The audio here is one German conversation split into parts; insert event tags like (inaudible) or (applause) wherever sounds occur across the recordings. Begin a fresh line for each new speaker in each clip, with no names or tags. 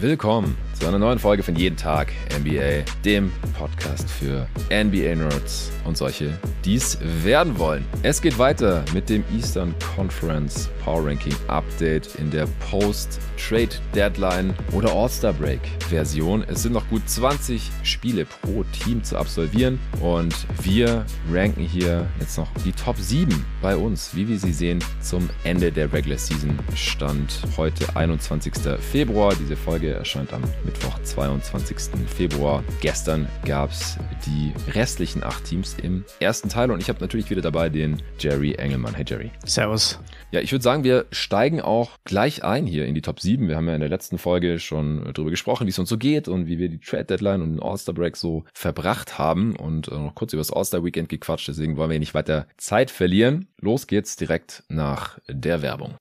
Willkommen zu einer neuen Folge von Jeden Tag NBA, dem Podcast für NBA-Nerds und solche, die es werden wollen. Es geht weiter mit dem Eastern Conference Power Ranking Update in der Post-Trade Deadline oder All-Star Break Version. Es sind noch gut 20 Spiele pro Team zu absolvieren und wir ranken hier jetzt noch die Top 7 bei uns, wie wir sie sehen, zum Ende der Regular Season Stand heute 21. Februar. Diese Folge erscheint am Mittwoch, 22. Februar. Gestern gab es die restlichen acht Teams im ersten Teil und ich habe natürlich wieder dabei den Jerry Engelmann. Hey Jerry.
Servus.
Ja, ich würde sagen, wir steigen auch gleich ein hier in die Top 7. Wir haben ja in der letzten Folge schon drüber gesprochen, wie es uns so geht und wie wir die Trade Deadline und den All-Star Break so verbracht haben und äh, noch kurz über das All-Star Weekend gequatscht. Deswegen wollen wir nicht weiter Zeit verlieren. Los geht's direkt nach der Werbung.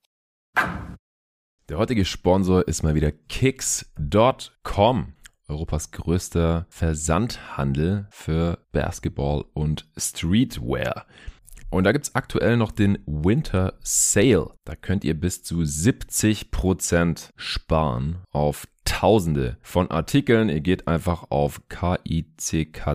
Der heutige Sponsor ist mal wieder Kicks.com. Europas größter Versandhandel für Basketball und Streetwear. Und da gibt es aktuell noch den Winter Sale. Da könnt ihr bis zu 70% sparen auf Tausende von Artikeln. Ihr geht einfach auf kickz.com.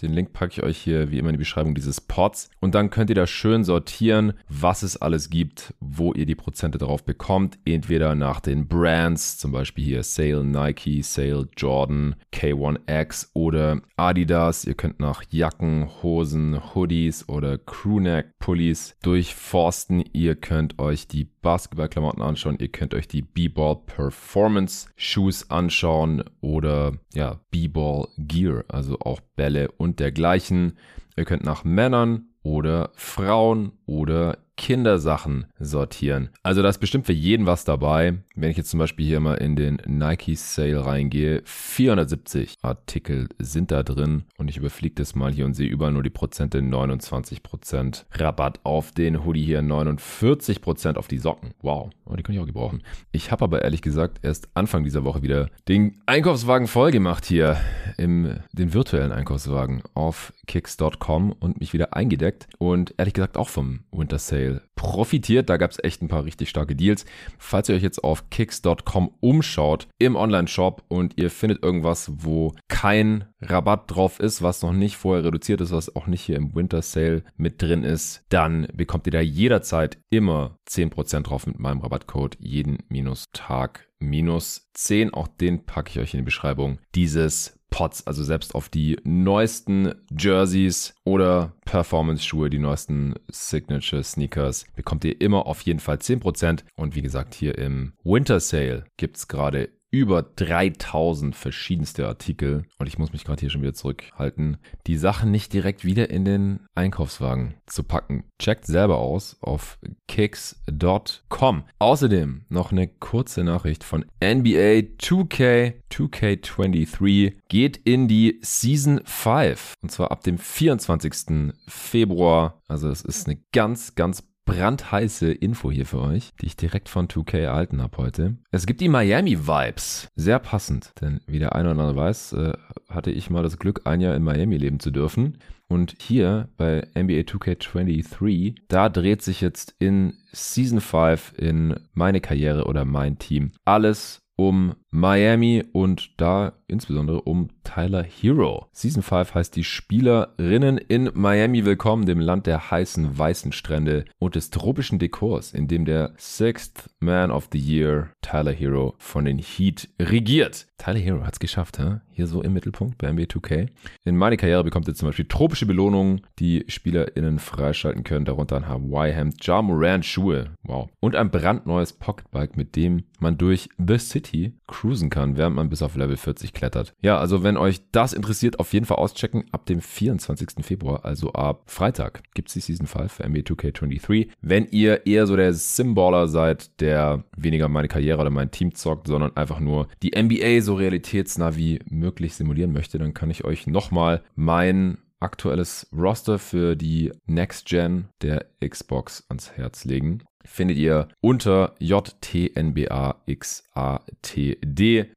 Den Link packe ich euch hier wie immer in die Beschreibung dieses Pods. Und dann könnt ihr da schön sortieren, was es alles gibt, wo ihr die Prozente drauf bekommt. Entweder nach den Brands, zum Beispiel hier Sale Nike, Sale Jordan, K1X oder Adidas. Ihr könnt nach Jacken, Hosen, Hoodies oder Crewneck-Pullis durchforsten. Ihr könnt euch die Basketballklamotten anschauen. Ihr könnt euch die B-Ball Performance Shoes anschauen oder ja, B-Ball Gear, also auch Bälle und dergleichen. Ihr könnt nach Männern oder Frauen oder Kindersachen sortieren. Also da ist bestimmt für jeden was dabei. Wenn ich jetzt zum Beispiel hier mal in den Nike Sale reingehe, 470 Artikel sind da drin und ich überfliege das mal hier und sehe überall nur die Prozente, 29% Rabatt auf den Hoodie hier, 49% auf die Socken. Wow, oh, die kann ich auch gebrauchen. Ich habe aber ehrlich gesagt erst Anfang dieser Woche wieder den Einkaufswagen voll gemacht hier, im, den virtuellen Einkaufswagen auf kicks.com und mich wieder eingedeckt und ehrlich gesagt auch vom Winter Sale profitiert. Da gab es echt ein paar richtig starke Deals. Falls ihr euch jetzt auf kicks.com umschaut im Online-Shop und ihr findet irgendwas, wo kein Rabatt drauf ist, was noch nicht vorher reduziert ist, was auch nicht hier im Winter Sale mit drin ist, dann bekommt ihr da jederzeit immer 10% drauf mit meinem Rabattcode jeden Minustag minus 10. Auch den packe ich euch in die Beschreibung dieses Pots, also selbst auf die neuesten Jerseys oder Performance-Schuhe, die neuesten Signature-Sneakers, bekommt ihr immer auf jeden Fall 10%. Und wie gesagt, hier im Winter Sale gibt es gerade über 3000 verschiedenste Artikel und ich muss mich gerade hier schon wieder zurückhalten, die Sachen nicht direkt wieder in den Einkaufswagen zu packen. Checkt selber aus auf kicks.com. Außerdem noch eine kurze Nachricht von NBA 2K 2K23 geht in die Season 5 und zwar ab dem 24. Februar. Also es ist eine ganz, ganz brandheiße Info hier für euch, die ich direkt von 2K erhalten habe heute. Es gibt die Miami Vibes. Sehr passend, denn wie der eine oder andere weiß, äh, hatte ich mal das Glück, ein Jahr in Miami leben zu dürfen. Und hier bei NBA 2K23, da dreht sich jetzt in Season 5 in meine Karriere oder mein Team alles um Miami und da insbesondere um Tyler Hero. Season 5 heißt die Spielerinnen in Miami willkommen, dem Land der heißen weißen Strände und des tropischen Dekors, in dem der Sixth Man of the Year Tyler Hero von den Heat regiert. Tyler Hero hat es geschafft, hä? hier so im Mittelpunkt bei NBA 2K. In meiner Karriere bekommt ihr zum Beispiel tropische Belohnungen, die SpielerInnen freischalten können, darunter ein Hawaii-Hemd, Ja Morant Schuhe, wow. Und ein brandneues Pocketbike, mit dem man durch The City cruisen kann, während man bis auf Level 40 klettert. Ja, also wenn euch das interessiert, auf jeden Fall auschecken. Ab dem 24. Februar, also ab Freitag, gibt es die Season 5 für NBA 2K23. Wenn ihr eher so der Simballer seid, der weniger meine Karriere oder mein Team zockt, sondern einfach nur die NBA so realitätsnah wie möglich simulieren möchte, dann kann ich euch nochmal mein aktuelles Roster für die Next Gen der Xbox ans Herz legen findet ihr unter JTNBAXATD.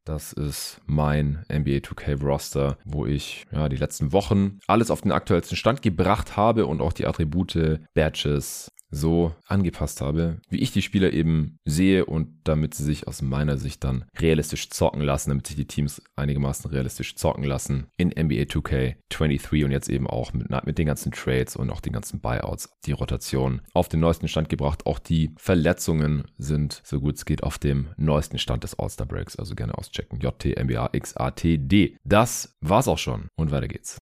Das ist mein NBA 2K Roster, wo ich ja die letzten Wochen alles auf den aktuellsten Stand gebracht habe und auch die Attribute, Badges, so angepasst habe, wie ich die Spieler eben sehe und damit sie sich aus meiner Sicht dann realistisch zocken lassen, damit sich die Teams einigermaßen realistisch zocken lassen in NBA 2K23 und jetzt eben auch mit, mit den ganzen Trades und auch den ganzen Buyouts die Rotation auf den neuesten Stand gebracht. Auch die Verletzungen sind so gut es geht auf dem neuesten Stand des All-Star Breaks, also gerne auschecken. JTMBAXATD. Das war's auch schon und weiter geht's.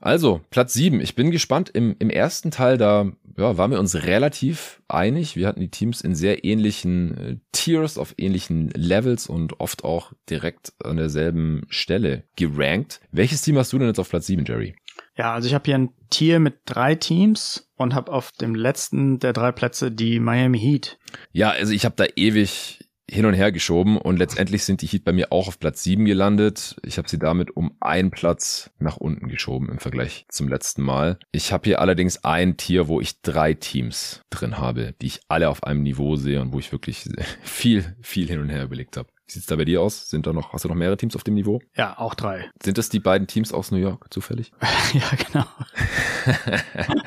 Also, Platz 7. Ich bin gespannt. Im, im ersten Teil, da ja, waren wir uns relativ einig. Wir hatten die Teams in sehr ähnlichen äh, Tiers, auf ähnlichen Levels und oft auch direkt an derselben Stelle gerankt. Welches Team hast du denn jetzt auf Platz 7, Jerry?
Ja, also ich habe hier ein Tier mit drei Teams und habe auf dem letzten der drei Plätze die Miami Heat.
Ja, also ich habe da ewig hin und her geschoben und letztendlich sind die Heat bei mir auch auf Platz 7 gelandet. Ich habe sie damit um einen Platz nach unten geschoben im Vergleich zum letzten Mal. Ich habe hier allerdings ein Tier, wo ich drei Teams drin habe, die ich alle auf einem Niveau sehe und wo ich wirklich (laughs) viel, viel hin und her überlegt habe. Wie sieht's da bei dir aus? Sind da noch, hast du noch mehrere Teams auf dem Niveau?
Ja, auch drei.
Sind das die beiden Teams aus New York zufällig? (laughs)
ja, genau. (laughs)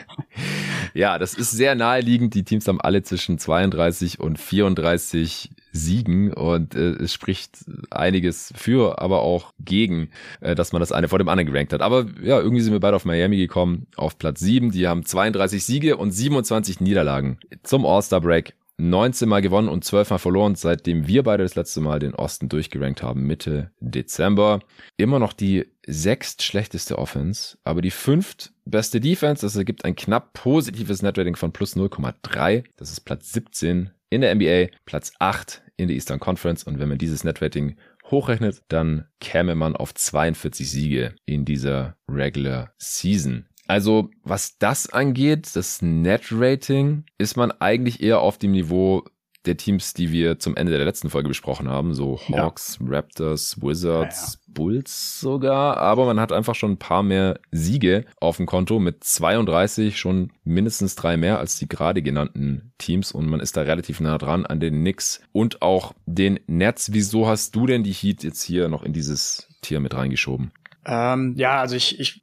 ja, das ist sehr naheliegend. Die Teams haben alle zwischen 32 und 34 Siegen und äh, es spricht einiges für, aber auch gegen, äh, dass man das eine vor dem anderen gerankt hat. Aber ja, irgendwie sind wir beide auf Miami gekommen, auf Platz 7. Die haben 32 Siege und 27 Niederlagen zum All-Star Break 19 Mal gewonnen und 12 Mal verloren, seitdem wir beide das letzte Mal den Osten durchgerankt haben, Mitte Dezember. Immer noch die sechst schlechteste Offense, aber die fünft beste Defense. Das ergibt ein knapp positives Netrating von plus 0,3. Das ist Platz 17 in der NBA, Platz 8 in der Eastern Conference. Und wenn man dieses Netrating hochrechnet, dann käme man auf 42 Siege in dieser Regular Season. Also was das angeht, das Net-Rating, ist man eigentlich eher auf dem Niveau der Teams, die wir zum Ende der letzten Folge besprochen haben, so Hawks, ja. Raptors, Wizards, ja, ja. Bulls sogar, aber man hat einfach schon ein paar mehr Siege auf dem Konto mit 32 schon mindestens drei mehr als die gerade genannten Teams und man ist da relativ nah dran an den Knicks und auch den Nets. Wieso hast du denn die Heat jetzt hier noch in dieses Tier mit reingeschoben?
Ähm, ja, also ich, ich,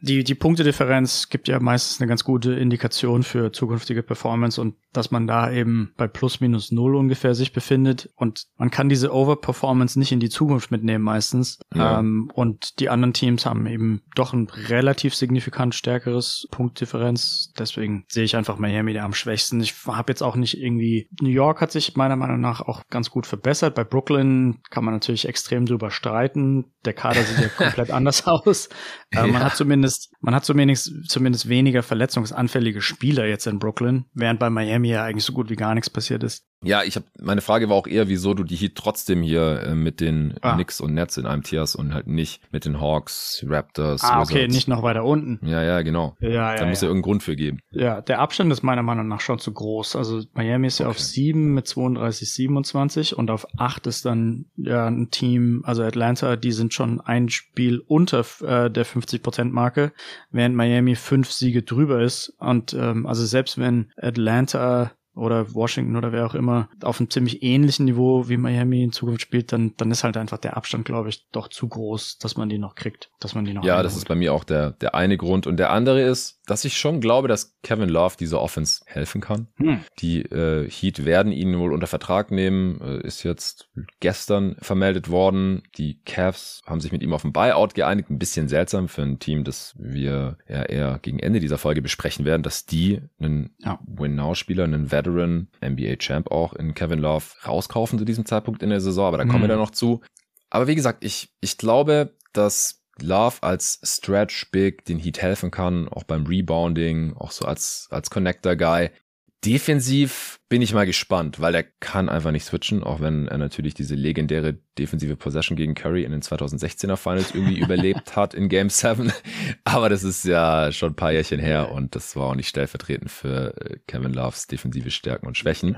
die, die Punktedifferenz gibt ja meistens eine ganz gute Indikation für zukünftige Performance und dass man da eben bei plus minus null ungefähr sich befindet und man kann diese Overperformance nicht in die Zukunft mitnehmen meistens. Ja. Ähm, und die anderen Teams haben eben doch ein relativ signifikant stärkeres Punktdifferenz. Deswegen sehe ich einfach Miami da am schwächsten. Ich habe jetzt auch nicht irgendwie, New York hat sich meiner Meinung nach auch ganz gut verbessert. Bei Brooklyn kann man natürlich extrem drüber streiten. Der Kader sieht ja (laughs) komplett anders (laughs) aus. Äh, ja. Man hat zumindest, man hat zumindest, zumindest weniger verletzungsanfällige Spieler jetzt in Brooklyn, während bei Miami ja eigentlich so gut wie gar nichts passiert ist.
Ja, ich habe meine Frage war auch eher, wieso du die Heat trotzdem hier äh, mit den ah. Knicks und Nets in einem Tier hast und halt nicht mit den Hawks, Raptors.
Ah, Wizards. okay, nicht noch weiter unten.
Ja, ja, genau. Ja, ja, da muss ja, ja irgendeinen Grund für geben.
Ja, der Abstand ist meiner Meinung nach schon zu groß. Also Miami ist ja auf sieben mit 32, 27 und auf acht ist dann ja ein Team, also Atlanta, die sind schon ein Spiel unter äh, der 50%-Marke, während Miami fünf Siege drüber ist. Und ähm, also selbst wenn Atlanta oder Washington oder wer auch immer auf einem ziemlich ähnlichen Niveau wie Miami in Zukunft spielt, dann, dann ist halt einfach der Abstand, glaube ich, doch zu groß, dass man die noch kriegt, dass man die noch
Ja, das ist bei mir auch der, der eine Grund. Und der andere ist, dass ich schon glaube, dass Kevin Love dieser Offense helfen kann. Hm. Die äh, Heat werden ihn wohl unter Vertrag nehmen, äh, ist jetzt gestern vermeldet worden. Die Cavs haben sich mit ihm auf ein Buyout geeinigt. Ein bisschen seltsam für ein Team, das wir ja eher gegen Ende dieser Folge besprechen werden, dass die einen ja. Win-Now-Spieler, einen Veteran, NBA-Champ auch in Kevin Love rauskaufen zu diesem Zeitpunkt in der Saison, aber da kommen hm. wir dann noch zu. Aber wie gesagt, ich, ich glaube, dass Love als Stretch Big den Heat helfen kann, auch beim Rebounding, auch so als, als Connector Guy. Defensiv bin ich mal gespannt, weil er kann einfach nicht switchen, auch wenn er natürlich diese legendäre defensive Possession gegen Curry in den 2016er Finals irgendwie (laughs) überlebt hat in Game 7. Aber das ist ja schon ein paar Jährchen her und das war auch nicht stellvertretend für äh, Kevin Loves defensive Stärken und Schwächen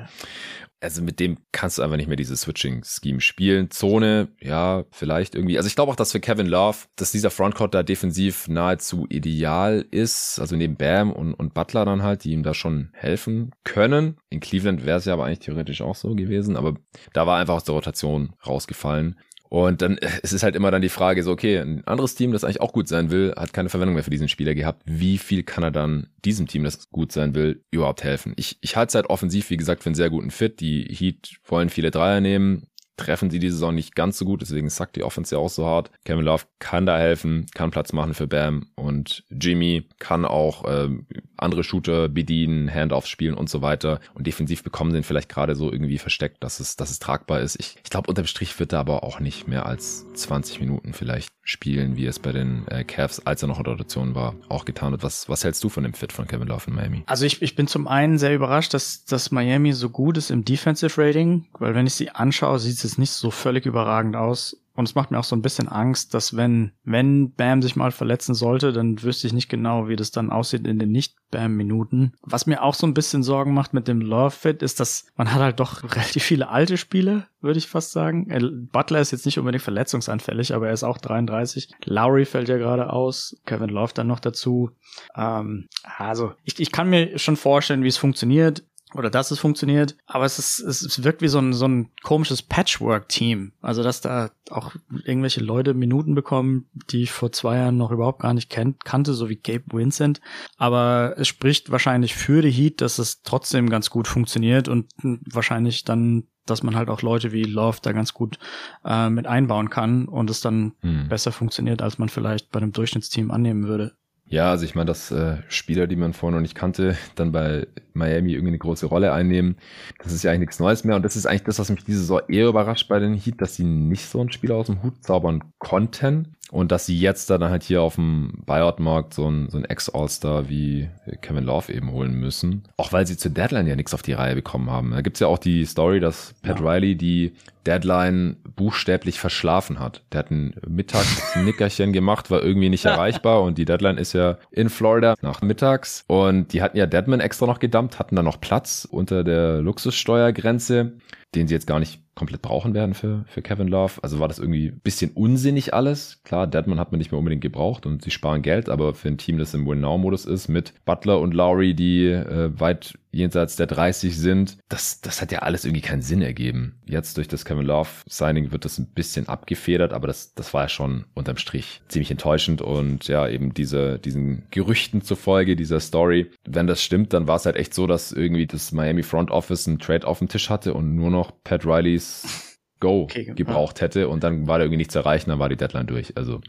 also mit dem kannst du einfach nicht mehr dieses Switching-Scheme spielen. Zone, ja, vielleicht irgendwie. Also ich glaube auch, dass für Kevin Love, dass dieser Frontcourt da defensiv nahezu ideal ist. Also neben Bam und, und Butler dann halt, die ihm da schon helfen können. In Cleveland wäre es ja aber eigentlich theoretisch auch so gewesen. Aber da war einfach aus der Rotation rausgefallen. Und dann äh, es ist halt immer dann die Frage so, okay, ein anderes Team, das eigentlich auch gut sein will, hat keine Verwendung mehr für diesen Spieler gehabt. Wie viel kann er dann diesem Team, das gut sein will, überhaupt helfen? Ich, ich halte es halt offensiv, wie gesagt, für einen sehr guten Fit. Die Heat wollen viele Dreier nehmen treffen sie diese Saison nicht ganz so gut, deswegen sagt die Offense ja auch so hart. Kevin Love kann da helfen, kann Platz machen für Bam und Jimmy kann auch äh, andere Shooter bedienen, Handoffs spielen und so weiter. Und defensiv bekommen sie ihn vielleicht gerade so irgendwie versteckt, dass es, dass es tragbar ist. Ich, ich glaube, unterm Strich wird er aber auch nicht mehr als 20 Minuten vielleicht spielen, wie es bei den äh, Cavs, als er noch in Rotation war, auch getan hat. Was, was hältst du von dem Fit von Kevin Love in Miami?
Also ich, ich bin zum einen sehr überrascht, dass, dass Miami so gut ist im Defensive Rating, weil wenn ich sie anschaue, sieht es nicht so völlig überragend aus. Und es macht mir auch so ein bisschen Angst, dass wenn, wenn Bam sich mal verletzen sollte, dann wüsste ich nicht genau, wie das dann aussieht in den Nicht-Bam-Minuten. Was mir auch so ein bisschen Sorgen macht mit dem Love-Fit, ist, dass man hat halt doch (laughs) relativ viele alte Spiele, würde ich fast sagen. Butler ist jetzt nicht unbedingt verletzungsanfällig, aber er ist auch 33. Lowry fällt ja gerade aus. Kevin Love dann noch dazu. Ähm, also, ich, ich kann mir schon vorstellen, wie es funktioniert oder dass es funktioniert, aber es ist, es wirkt wie so ein, so ein komisches Patchwork-Team. Also, dass da auch irgendwelche Leute Minuten bekommen, die ich vor zwei Jahren noch überhaupt gar nicht kennt, kannte, so wie Gabe Vincent. Aber es spricht wahrscheinlich für die Heat, dass es trotzdem ganz gut funktioniert und wahrscheinlich dann dass man halt auch Leute wie Love da ganz gut äh, mit einbauen kann und es dann hm. besser funktioniert, als man vielleicht bei einem Durchschnittsteam annehmen würde.
Ja, also ich meine, dass äh, Spieler, die man vorher noch nicht kannte, dann bei Miami irgendwie eine große Rolle einnehmen, das ist ja eigentlich nichts Neues mehr. Und das ist eigentlich das, was mich diese Saison eher überrascht bei den Heat, dass sie nicht so einen Spieler aus dem Hut zaubern konnten. Und dass sie jetzt dann halt hier auf dem Buyout-Markt so ein, so ein Ex-All-Star wie Kevin Love eben holen müssen. Auch weil sie zur Deadline ja nichts auf die Reihe bekommen haben. Da gibt's ja auch die Story, dass Pat ja. Riley die Deadline buchstäblich verschlafen hat. Der hat ein Mittagsnickerchen gemacht, war irgendwie nicht (laughs) erreichbar und die Deadline ist ja in Florida nach mittags und die hatten ja Deadman extra noch gedumpt, hatten da noch Platz unter der Luxussteuergrenze, den sie jetzt gar nicht komplett brauchen werden für, für Kevin Love. Also war das irgendwie ein bisschen unsinnig alles. Klar, Deadman hat man nicht mehr unbedingt gebraucht und sie sparen Geld, aber für ein Team, das im Win-Now-Modus ist, mit Butler und Lowry, die äh, weit jenseits der 30 sind, das, das hat ja alles irgendwie keinen Sinn ergeben. Jetzt durch das Kevin Love Signing wird das ein bisschen abgefedert, aber das, das war ja schon unterm Strich ziemlich enttäuschend und ja, eben diese, diesen Gerüchten zufolge, dieser Story, wenn das stimmt, dann war es halt echt so, dass irgendwie das Miami Front Office einen Trade auf dem Tisch hatte und nur noch Pat Rileys Go okay, gebraucht ja. hätte und dann war da irgendwie nichts zu erreichen, dann war die Deadline durch. Also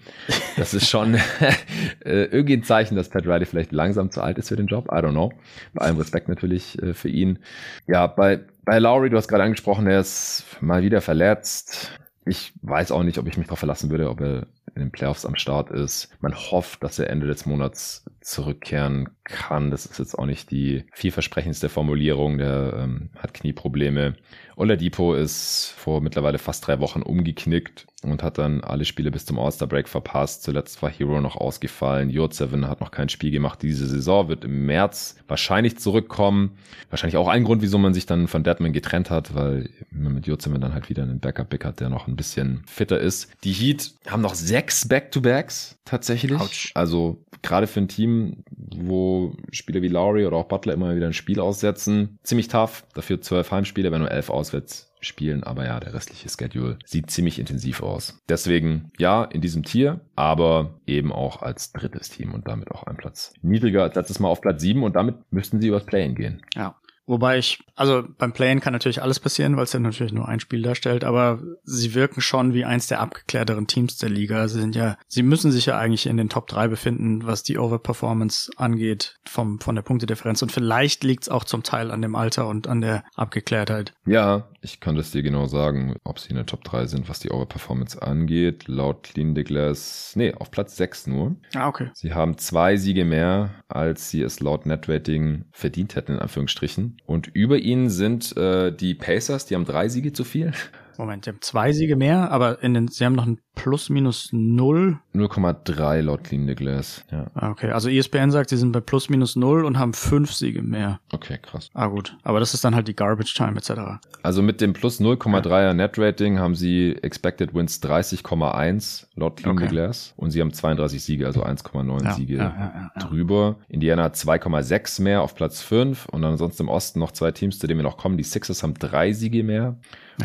das ist schon (laughs) äh, irgendwie ein Zeichen, dass Pat Riley vielleicht langsam zu alt ist für den Job. I don't know. Bei allem Respekt natürlich äh, für ihn. Ja, bei, bei Lowry, du hast gerade angesprochen, er ist mal wieder verletzt. Ich weiß auch nicht, ob ich mich darauf verlassen würde, ob er in den Playoffs am Start ist. Man hofft, dass er Ende des Monats zurückkehren kann. Das ist jetzt auch nicht die vielversprechendste Formulierung. Der ähm, hat Knieprobleme. Oladipo ist vor mittlerweile fast drei Wochen umgeknickt und hat dann alle Spiele bis zum All-Star-Break verpasst. Zuletzt war Hero noch ausgefallen. Jurtseven hat noch kein Spiel gemacht diese Saison, wird im März wahrscheinlich zurückkommen. Wahrscheinlich auch ein Grund, wieso man sich dann von Deadman getrennt hat, weil man mit Jurtseven dann halt wieder einen Backup-Pick hat, der noch ein bisschen fitter ist. Die Heat haben noch sechs Back-to-Backs tatsächlich. Ouch. Also gerade für ein Team, wo Spieler wie Lowry oder auch Butler immer wieder ein Spiel aussetzen, ziemlich tough. Dafür zwölf Heimspiele, wenn nur elf auswärts spielen, aber ja, der restliche Schedule sieht ziemlich intensiv aus. Deswegen ja, in diesem Tier, aber eben auch als drittes Team und damit auch ein Platz niedriger als letztes Mal auf Platz sieben und damit müssten sie übers Play-In gehen.
Ja. Wobei ich, also beim Playen kann natürlich alles passieren, weil es ja natürlich nur ein Spiel darstellt, aber sie wirken schon wie eins der abgeklärteren Teams der Liga. Sie sind ja, sie müssen sich ja eigentlich in den Top 3 befinden, was die Overperformance angeht vom, von der Punktedifferenz. Und vielleicht liegt es auch zum Teil an dem Alter und an der Abgeklärtheit.
Ja, ich kann das dir genau sagen, ob sie in der Top 3 sind, was die Overperformance angeht. Laut Clean the Glass, nee, auf Platz 6 nur.
Ah, okay.
Sie haben zwei Siege mehr, als sie es laut Netrating verdient hätten, in Anführungsstrichen. Und über ihnen sind äh, die Pacers, die haben drei Siege zu viel.
Moment, die haben zwei Siege mehr, aber in den, sie haben noch ein plus minus null.
0,3 laut Clean the Glass. Ja.
Ah, okay, also ESPN sagt, sie sind bei plus minus null und haben fünf Siege mehr.
Okay, krass.
Ah gut, aber das ist dann halt die Garbage Time etc.
Also mit dem plus 0,3er Net Rating haben sie Expected Wins 30,1 laut Clean
Okay.
the Glass und sie haben 32 Siege, also 1,9
Ja,
Siege
ja,
drüber. Indiana hat 2,6 mehr auf Platz 5 und dann sonst im Osten noch zwei Teams, zu denen wir noch kommen. Die Sixers haben drei Siege mehr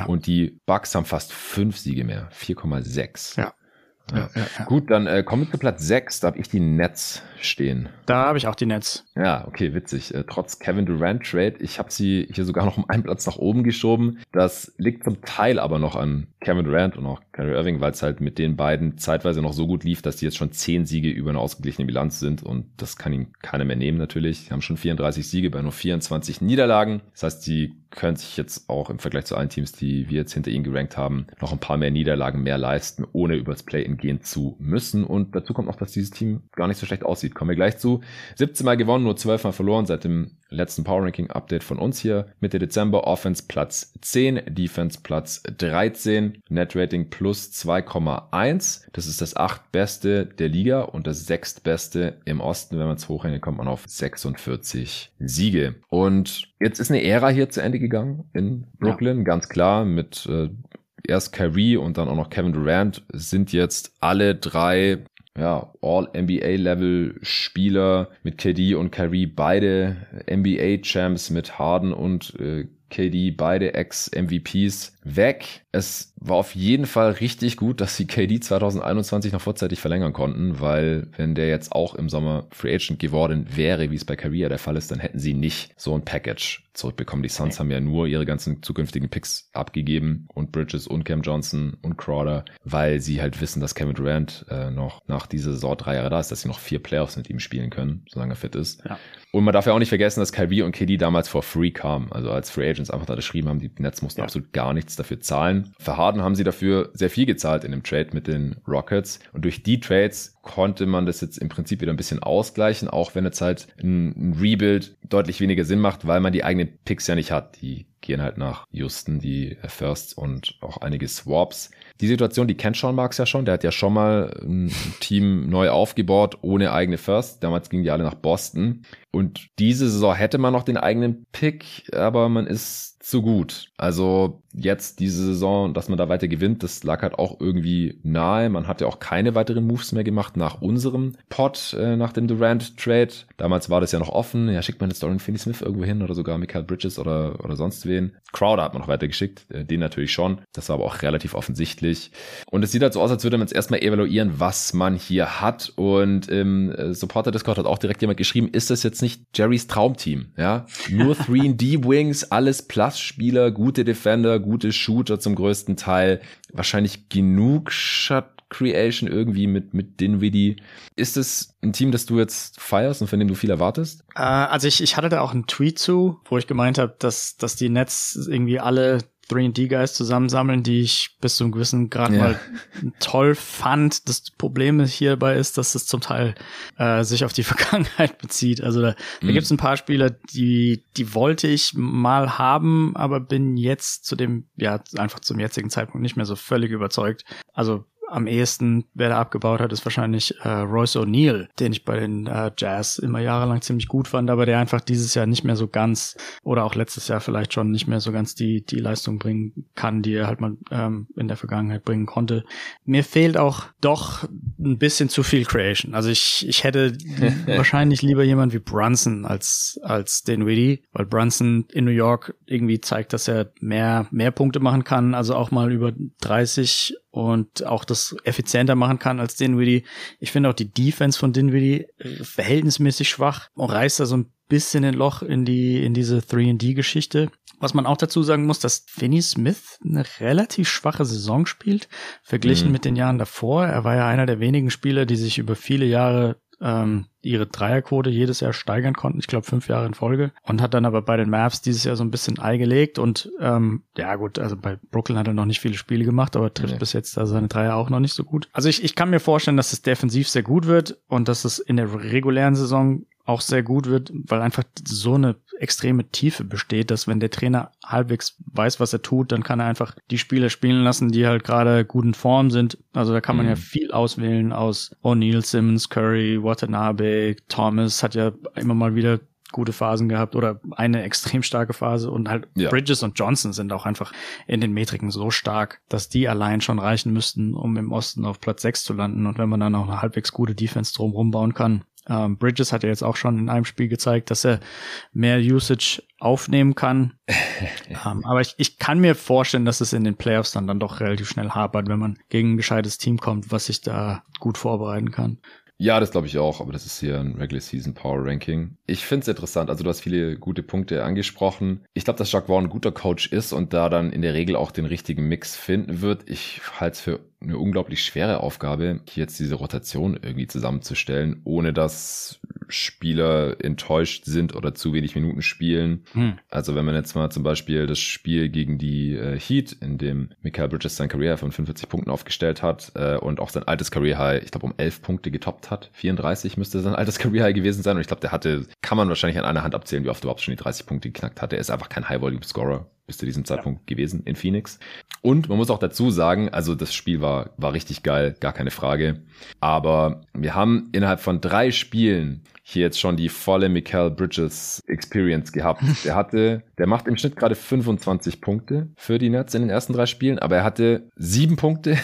und die Bucks haben fast fünf Siege mehr, 4,6.
Ja. Ja, ja, ja.
Gut, dann äh, kommen wir zu Platz 6, da habe ich die Nets stehen.
Da habe ich auch die Nets.
Ja, okay, witzig. Äh, trotz Kevin Durant Trade, ich habe sie hier sogar noch um einen Platz nach oben geschoben. Das liegt zum Teil aber noch an Kevin Durant und auch Kyrie Irving, weil es halt mit den beiden zeitweise noch so gut lief, dass die jetzt schon zehn Siege über eine ausgeglichene Bilanz sind und das kann ihnen keiner mehr nehmen natürlich. Sie haben schon 34 Siege bei nur 24 Niederlagen. Das heißt, sie können sich jetzt auch im Vergleich zu allen Teams, die wir jetzt hinter ihnen gerankt haben, noch ein paar mehr Niederlagen mehr leisten, ohne übers Play-In gehen zu müssen. Und dazu kommt noch, dass dieses Team gar nicht so schlecht aussieht. Kommen wir gleich zu. 17 Mal gewonnen, nur 12 Mal verloren seit dem letzten Power Ranking Update von uns hier. Mitte Dezember Offense Platz 10, Defense Platz 13, Net Rating plus 2,1. Das ist das achtbeste der Liga und das sechstbeste im Osten. Wenn man es hochrechnet, kommt man auf 46 Siege. Und jetzt ist eine Ära hier zu Ende gegangen in Brooklyn, ganz klar mit äh, erst Kyrie und dann auch noch Kevin Durant sind jetzt alle drei ja, All-NBA-Level-Spieler mit KD und Kyrie, beide NBA-Champs mit Harden und äh, KD, beide Ex-MVPs weg. Es war auf jeden Fall richtig gut, dass sie KD 2021 noch vorzeitig verlängern konnten, weil wenn der jetzt auch im Sommer Free Agent geworden wäre, wie es bei Kyrie ja der Fall ist, dann hätten sie nicht so ein Package zurückbekommen. Die Suns haben ja nur ihre ganzen zukünftigen Picks abgegeben und Bridges und Cam Johnson und Crowder, weil sie halt wissen, dass Kevin Durant äh, noch nach dieser Saison drei Jahre da ist, dass sie noch vier Playoffs mit ihm spielen können, solange er fit ist.
Ja.
Und man darf ja auch nicht vergessen, dass Kyrie und KD damals for free kamen. Also als Free Agents einfach da geschrieben haben, die Nets mussten
Ja.
absolut gar nichts dafür zahlen. Für Harden haben sie dafür sehr viel gezahlt in dem Trade mit den Rockets. Und durch die Trades konnte man das jetzt im Prinzip wieder ein bisschen ausgleichen, auch wenn jetzt halt ein, Rebuild deutlich weniger Sinn macht, weil man die eigenen Picks ja nicht hat. Die gehen halt nach Houston, die Firsts und auch einige Swaps. Die Situation, die kennt Sean Marks ja schon. Der hat ja schon mal ein Team neu aufgebaut, ohne eigene First. Damals gingen die alle nach Boston. Und diese Saison hätte man noch den eigenen Pick, aber man ist zu gut. Also jetzt diese Saison, dass man da weiter gewinnt, das lag halt auch irgendwie nahe. Man hat ja auch keine weiteren Moves mehr gemacht nach unserem Pot, äh, nach dem Durant-Trade. Damals war das ja noch offen. Ja, schickt man jetzt Dorian Finney-Smith irgendwo hin oder sogar Michael Bridges oder, oder sonst wen. Crowder hat man noch weitergeschickt, äh, den natürlich schon. Das war aber auch relativ offensichtlich. Und es sieht halt so aus, als würde man jetzt erstmal evaluieren, was man hier hat. Und im äh, Supporter-Discord hat auch direkt jemand geschrieben, ist das jetzt nicht Jerrys Traumteam? Ja, nur (laughs) 3D-Wings, alles Plus-Spieler, gute Defender, gute Shooter zum größten Teil. Wahrscheinlich genug Shot Creation irgendwie mit, mit Dinwiddie. Ist es ein Team, das du jetzt feierst und von dem du viel erwartest?
Äh, also ich, ich hatte da auch einen Tweet zu, wo ich gemeint habe, dass, dass die Nets irgendwie alle 3D-Guys zusammensammeln, die ich bis zu einem gewissen Grad
Ja.
mal toll fand. Das Problem hierbei ist, dass es zum Teil äh, sich auf die (laughs) Vergangenheit bezieht. Also da, da
Mhm.
gibt es ein paar Spieler, die, die wollte ich mal haben, aber bin jetzt zu dem, ja, einfach zum jetzigen Zeitpunkt nicht mehr so völlig überzeugt. Also am ehesten, wer da abgebaut hat, ist wahrscheinlich äh, Royce O'Neal, den ich bei den äh, Jazz immer jahrelang ziemlich gut fand, aber der einfach dieses Jahr nicht mehr so ganz oder auch letztes Jahr vielleicht schon nicht mehr so ganz die die Leistung bringen kann, die er halt mal ähm, in der Vergangenheit bringen konnte. Mir fehlt auch doch ein bisschen zu viel Creation. Also ich ich hätte (laughs) wahrscheinlich lieber jemand wie Brunson als als den Widdy, weil Brunson in New York irgendwie zeigt, dass er mehr mehr Punkte machen kann, also auch mal über 30 und auch das effizienter machen kann als Dinwiddie. Ich finde auch die Defense von Dinwiddie verhältnismäßig schwach und reißt da so ein bisschen ein Loch in die in diese 3D-Geschichte. Was man auch dazu sagen muss, dass Finney Smith eine relativ schwache Saison spielt, verglichen
Mhm.
mit den Jahren davor. Er war ja einer der wenigen Spieler, die sich über viele Jahre ähm, ihre Dreierquote jedes Jahr steigern konnten. Ich glaube fünf Jahre in Folge. Und hat dann aber bei den Mavs dieses Jahr so ein bisschen eingelegt. Und ähm, ja gut, also bei Brooklyn hat er noch nicht viele Spiele gemacht, aber trifft
Nee.
bis jetzt also seine Dreier auch noch nicht so gut. Also ich, ich kann mir vorstellen, dass es defensiv sehr gut wird und dass es in der regulären Saison auch sehr gut wird, weil einfach so eine extreme Tiefe besteht, dass wenn der Trainer halbwegs weiß, was er tut, dann kann er einfach die Spieler spielen lassen, die halt gerade gut in Form sind. Also da kann man mhm. ja viel auswählen aus O'Neill, Simmons, Curry, Watanabe, Thomas hat ja immer mal wieder gute Phasen gehabt oder eine extrem starke Phase und halt ja. Bridges und Johnson sind auch einfach in den Metriken so stark, dass die allein schon reichen müssten, um im Osten auf Platz 6 zu landen und wenn man dann auch eine halbwegs gute Defense drumherum bauen kann. Ähm, Bridges hat ja jetzt auch schon in einem Spiel gezeigt, dass er mehr Usage aufnehmen kann. (laughs) ähm, aber ich, ich kann mir vorstellen, dass es in den Playoffs dann, dann doch relativ schnell hapert, wenn man gegen ein gescheites Team kommt, was sich da gut vorbereiten kann.
Ja, das glaube ich auch, aber das ist hier ein Regular Season Power Ranking. Ich finde es interessant. Also du hast viele gute Punkte angesprochen. Ich glaube, dass Jacques Vaughn ein guter Coach ist und da dann in der Regel auch den richtigen Mix finden wird. Ich halte es für eine unglaublich schwere Aufgabe, hier jetzt diese Rotation irgendwie zusammenzustellen, ohne dass Spieler enttäuscht sind oder zu wenig Minuten spielen. Hm. Also wenn man jetzt mal zum Beispiel das Spiel gegen die äh, Heat, in dem Michael Bridges sein Career von 45 Punkten aufgestellt hat äh, und auch sein altes Career High, ich glaube um 11 Punkte getoppt hat. 34 müsste sein altes Career High gewesen sein und ich glaube, der hatte, kann man wahrscheinlich an einer Hand abzählen, wie oft er überhaupt schon die 30 Punkte geknackt hat. Er ist einfach kein High Volume Scorer bis zu diesem Zeitpunkt ja. gewesen in Phoenix. Und man muss auch dazu sagen, also das Spiel war, war richtig geil, gar keine Frage. Aber wir haben innerhalb von drei Spielen hier jetzt schon die volle Mikael Bridges Experience gehabt. (laughs) Der hatte, der macht im Schnitt gerade 25 Punkte für die Nets in den ersten drei Spielen, aber er hatte sieben Punkte,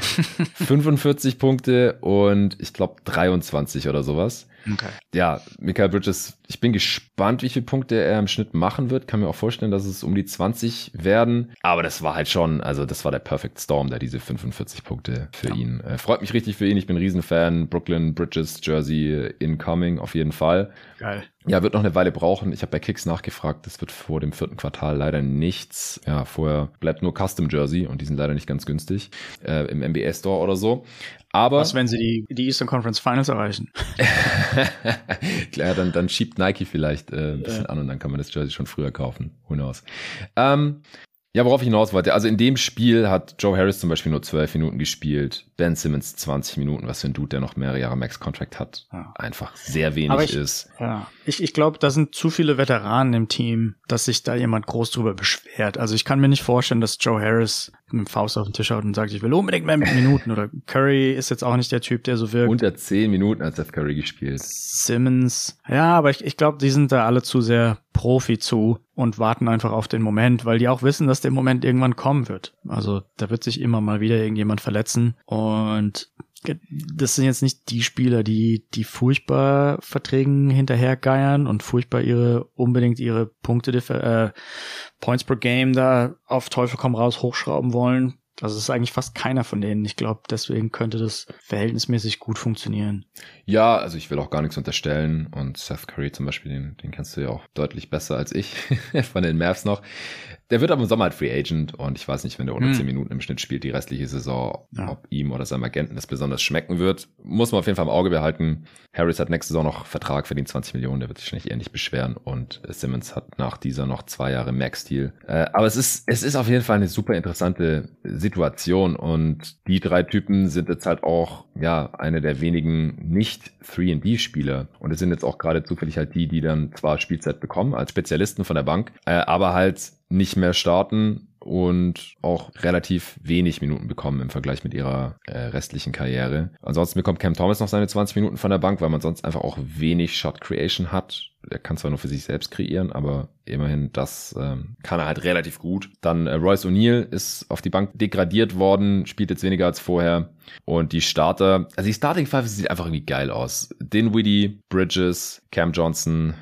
(laughs) 45 Punkte und ich glaube 23 oder sowas. Okay. Ja, Michael Bridges, ich bin gespannt, wie viele Punkte er im Schnitt machen wird. Kann mir auch vorstellen, dass es um die 20 werden. Aber das war halt schon, also das war der Perfect Storm, da diese 45 Punkte für ja. ihn. Äh, freut mich richtig für ihn. Ich bin ein Riesenfan. Brooklyn Bridges Jersey incoming auf jeden Fall.
Geil.
Ja, wird noch eine Weile brauchen. Ich habe bei Kicks nachgefragt. Das wird vor dem vierten Quartal leider nichts. Ja, vorher bleibt nur Custom Jersey und die sind leider nicht ganz günstig äh, im NBA Store oder so. Aber
was, wenn sie die, die Eastern Conference Finals erreichen? (laughs)
Klar, dann, dann schiebt Nike vielleicht äh, ein bisschen ja. an und dann kann man das Jersey schon früher kaufen. Who knows? Ähm, ja, worauf ich hinaus wollte. Also in dem Spiel hat Joe Harris zum Beispiel nur zwölf Minuten gespielt, Ben Simmons 20 Minuten, was für ein Dude, der noch mehrere Jahre Max-Contract hat, ja. einfach sehr wenig
ich,
ist.
Ja, ich, ich glaube, da sind zu viele Veteranen im Team, dass sich da jemand groß drüber beschwert. Also ich kann mir nicht vorstellen, dass Joe Harris mit dem Faust auf den Tisch haut und sagt, ich will unbedingt mehr Minuten. Oder Curry ist jetzt auch nicht der Typ, der so wirkt.
Unter zehn Minuten hat Seth Curry gespielt.
Simmons. Ja, aber ich, ich glaube, die sind da alle zu sehr Profi zu und warten einfach auf den Moment, weil die auch wissen, dass der Moment irgendwann kommen wird. Also da wird sich immer mal wieder irgendjemand verletzen und das sind jetzt nicht die Spieler, die die furchtbar Verträgen hinterhergeiern und furchtbar ihre unbedingt ihre Punkte äh, Points per Game da auf Teufel komm raus hochschrauben wollen. Also es ist eigentlich fast keiner von denen. Ich glaube, deswegen könnte das verhältnismäßig gut funktionieren.
Ja, also ich will auch gar nichts unterstellen. Und Seth Curry zum Beispiel, den, den kennst du ja auch deutlich besser als ich (laughs) von den Mavs noch. Der wird aber im Sommer halt Free Agent und ich weiß nicht, wenn der unter hm. 10 Minuten im Schnitt spielt, die restliche Saison, ja. ob ihm oder seinem Agenten das besonders schmecken wird. Muss man auf jeden Fall im Auge behalten. Harris hat nächste Saison noch Vertrag für den 20 Millionen, der wird sich wahrscheinlich eher nicht beschweren und Simmons hat nach dieser noch zwei Jahre Max-Deal. Äh, aber es ist, es ist auf jeden Fall eine super interessante Situation und die drei Typen sind jetzt halt auch, ja, eine der wenigen nicht 3D-Spieler und es sind jetzt auch gerade zufällig halt die, die dann zwar Spielzeit bekommen als Spezialisten von der Bank, äh, aber halt nicht mehr starten und auch relativ wenig Minuten bekommen im Vergleich mit ihrer äh, restlichen Karriere. Ansonsten bekommt Cam Thomas noch seine 20 Minuten von der Bank, weil man sonst einfach auch wenig Shot Creation hat. Er kann zwar nur für sich selbst kreieren, aber immerhin das ähm, kann er halt relativ gut. Dann äh, Royce O'Neal ist auf die Bank degradiert worden, spielt jetzt weniger als vorher. Und die Starter, also die Starting Five sieht einfach irgendwie geil aus. Dinwiddie, Bridges, Cam Johnson,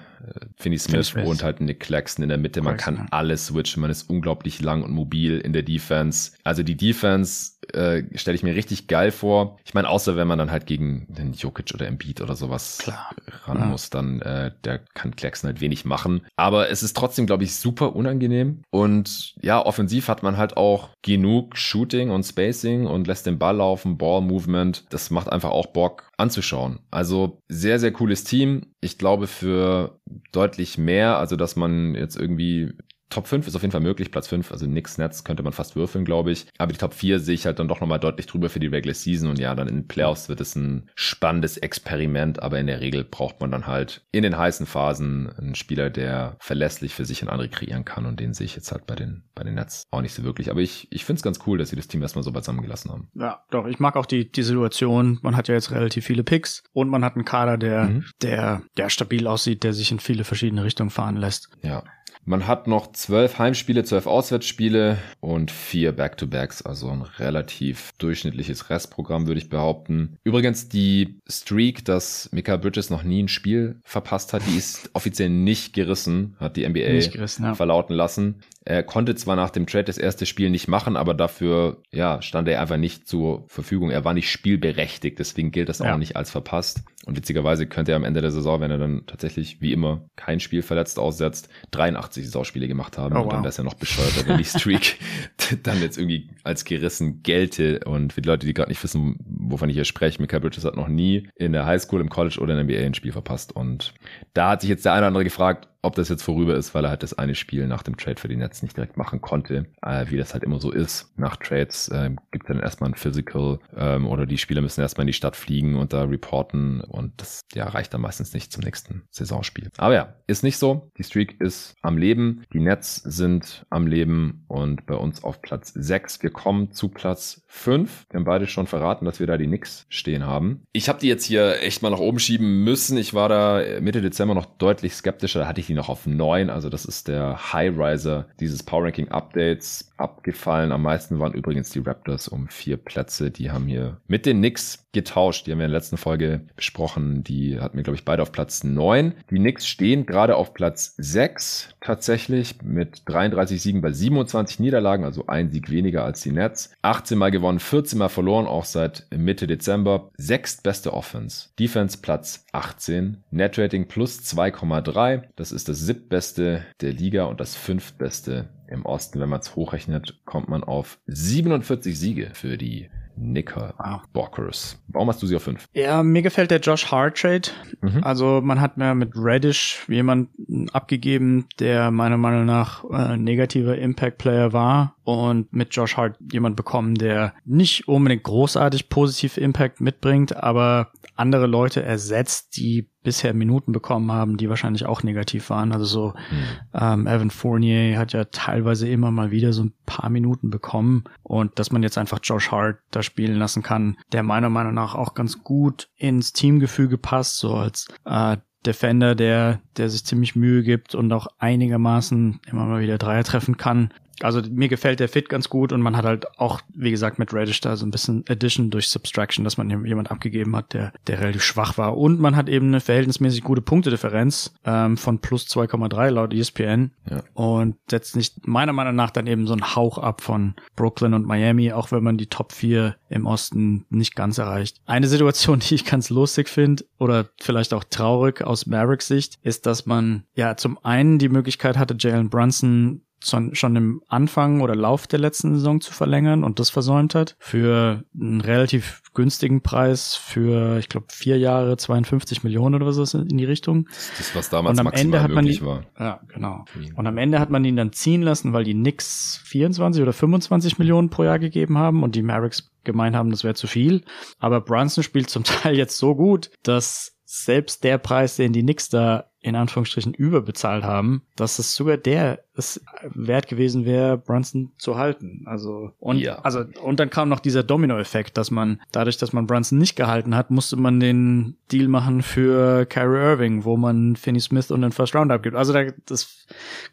Finney Smith Finney und halt Nick Claxton in der Mitte. Man kann alles switchen, man ist unglaublich lang und mobil in der Defense. Also die Defense äh, stelle ich mir richtig geil vor. Ich meine, außer wenn man dann halt gegen den Jokic oder Embiid oder sowas Klar. ran ja. muss, dann äh, der kann Claxton halt wenig machen. Aber es ist trotzdem, glaube ich, super unangenehm. Und ja, offensiv hat man halt auch genug Shooting und Spacing und lässt den Ball laufen, Ball Movement. Das macht einfach auch Bock anzuschauen. Also sehr, sehr cooles Team. Ich glaube für deutlich mehr, also dass man jetzt irgendwie Top 5 ist auf jeden Fall möglich, Platz 5, also nix Netz könnte man fast würfeln, glaube ich. Aber die Top 4 sehe ich halt dann doch nochmal deutlich drüber für die Regular Season und ja, dann in den Playoffs wird es ein spannendes Experiment, aber in der Regel braucht man dann halt in den heißen Phasen einen Spieler, der verlässlich für sich und andere kreieren kann und den sehe ich jetzt halt bei den, bei den Nets auch nicht so wirklich. Aber ich, ich finde es ganz cool, dass sie das Team erstmal so beisammen gelassen haben.
Ja, doch, ich mag auch die, die Situation. Man hat ja jetzt relativ viele Picks und man hat einen Kader, der, mhm. der, der stabil aussieht, der sich in viele verschiedene Richtungen fahren lässt.
Ja, man hat noch zwölf Heimspiele, zwölf Auswärtsspiele und vier Back-to-Backs, also ein relativ durchschnittliches Restprogramm, würde ich behaupten. Übrigens, die Streak, dass Mika Bridges noch nie ein Spiel verpasst hat, die ist (laughs) offiziell nicht gerissen, hat die NBA gerissen, ja. verlauten lassen. Er konnte zwar nach dem Trade das erste Spiel nicht machen, aber dafür ja, stand er einfach nicht zur Verfügung. Er war nicht spielberechtigt, deswegen gilt das auch ja. nicht als verpasst. Und witzigerweise könnte er am Ende der Saison, wenn er dann tatsächlich wie immer kein Spiel verletzt aussetzt, 83 Saisonspiele gemacht haben. Oh, und dann wäre es ja noch bescheuerter, wenn die (laughs) Streak (laughs) dann jetzt irgendwie als gerissen gelte. Und für die Leute, die gerade nicht wissen, wovon ich hier spreche, Michael Bridges hat noch nie in der Highschool, im College oder in der NBA ein Spiel verpasst. Und da hat sich jetzt der eine oder andere gefragt, ob das jetzt vorüber ist, weil er halt das eine Spiel nach dem Trade für die Nets nicht direkt machen konnte, äh, wie das halt immer so ist. Nach Trades äh, gibt es dann erstmal ein Physical ähm, oder die Spieler müssen erstmal in die Stadt fliegen und da reporten und das ja, reicht dann meistens nicht zum nächsten Saisonspiel. Aber ja, ist nicht so. Die Streak ist am Leben, die Nets sind am Leben und bei uns auf Platz 6. Wir kommen zu Platz 5. Wir haben beide schon verraten, dass wir da die Knicks stehen haben. Ich habe die jetzt hier echt mal nach oben schieben müssen. Ich war da Mitte Dezember noch deutlich skeptischer. Da hatte ich die noch auf 9. Also das ist der High Riser dieses Power Ranking Updates abgefallen. Am meisten waren übrigens die Raptors um vier Plätze. Die haben hier mit den Knicks getauscht. Die haben wir in der letzten Folge besprochen. Die hatten wir, glaube ich, beide auf Platz 9. Die Knicks stehen gerade auf Platz 6 tatsächlich mit 33 Siegen bei 27 Niederlagen, also ein Sieg weniger als die Nets. 18 Mal gewonnen, 14 Mal verloren, auch seit Mitte Dezember. Sechstbeste Offense. Defense Platz 18. Net Rating plus 2,3. Das ist das siebtbeste der Liga und das fünftbeste im Osten. Wenn man es hochrechnet, kommt man auf 47 Siege für die Knickerbockers. Warum hast du sie auf 5?
Ja, mir gefällt der Josh Hart Trade. Mhm. Also man hat mir mit Reddish jemanden abgegeben, der meiner Meinung nach äh, negativer Impact Player war und mit Josh Hart jemand bekommen, der nicht unbedingt großartig positiv Impact mitbringt, aber andere Leute ersetzt, die bisher Minuten bekommen haben, die wahrscheinlich auch negativ waren. Also so mhm. ähm, Evan Fournier hat ja teilweise immer mal wieder so ein paar Minuten bekommen und dass man jetzt einfach Josh Hart da spielen lassen kann, der meiner Meinung nach auch ganz gut ins Teamgefüge passt, so als äh, Defender, der, der sich ziemlich Mühe gibt und auch einigermaßen immer mal wieder Dreier treffen kann also mir gefällt der Fit ganz gut und man hat halt auch, wie gesagt, mit Radish da so ein bisschen Addition durch Subtraction, dass man jemand abgegeben hat, der, der relativ schwach war. Und man hat eben eine verhältnismäßig gute Punktedifferenz ähm, von plus 2,3 laut ESPN ja. und setzt nicht meiner Meinung nach dann eben so einen Hauch ab von Brooklyn und Miami, auch wenn man die Top 4 im Osten nicht ganz erreicht. Eine Situation, (laughs) die ich ganz lustig finde oder vielleicht auch traurig aus Mavericks Sicht, ist, dass man ja zum einen die Möglichkeit hatte, Jalen Brunson schon, schon im Anfang oder Lauf der letzten Saison zu verlängern und das versäumt hat. Für einen relativ günstigen Preis für, ich glaube, vier Jahre 52 Millionen oder was in die Richtung.
Das, was damals
und am Ende hat man
ihn, war.
Ja, genau. Und am Ende hat man ihn dann ziehen lassen, weil die Knicks 24 oder 25 Millionen pro Jahr gegeben haben und die Mavericks gemeint haben, das wäre zu viel. Aber Brunson spielt zum (laughs) Teil jetzt so gut, dass selbst der Preis, den die Knicks da in Anführungsstrichen überbezahlt haben, dass es sogar der es wert gewesen wäre, Brunson zu halten. Also und ja. also und dann kam noch dieser Domino-Effekt, dass man dadurch, dass man Brunson nicht gehalten hat, musste man den Deal machen für Kyrie Irving, wo man Finney Smith und den First Round abgibt. Also da, das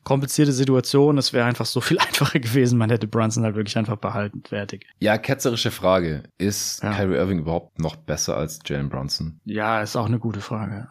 komplizierte Situation, es wäre einfach so viel (laughs) einfacher gewesen, man hätte Brunson halt wirklich einfach behalten, fertig.
Ja, ketzerische Frage, ist ja. Kyrie Irving überhaupt noch besser als Jalen Brunson?
Ja, ist auch eine gute Frage.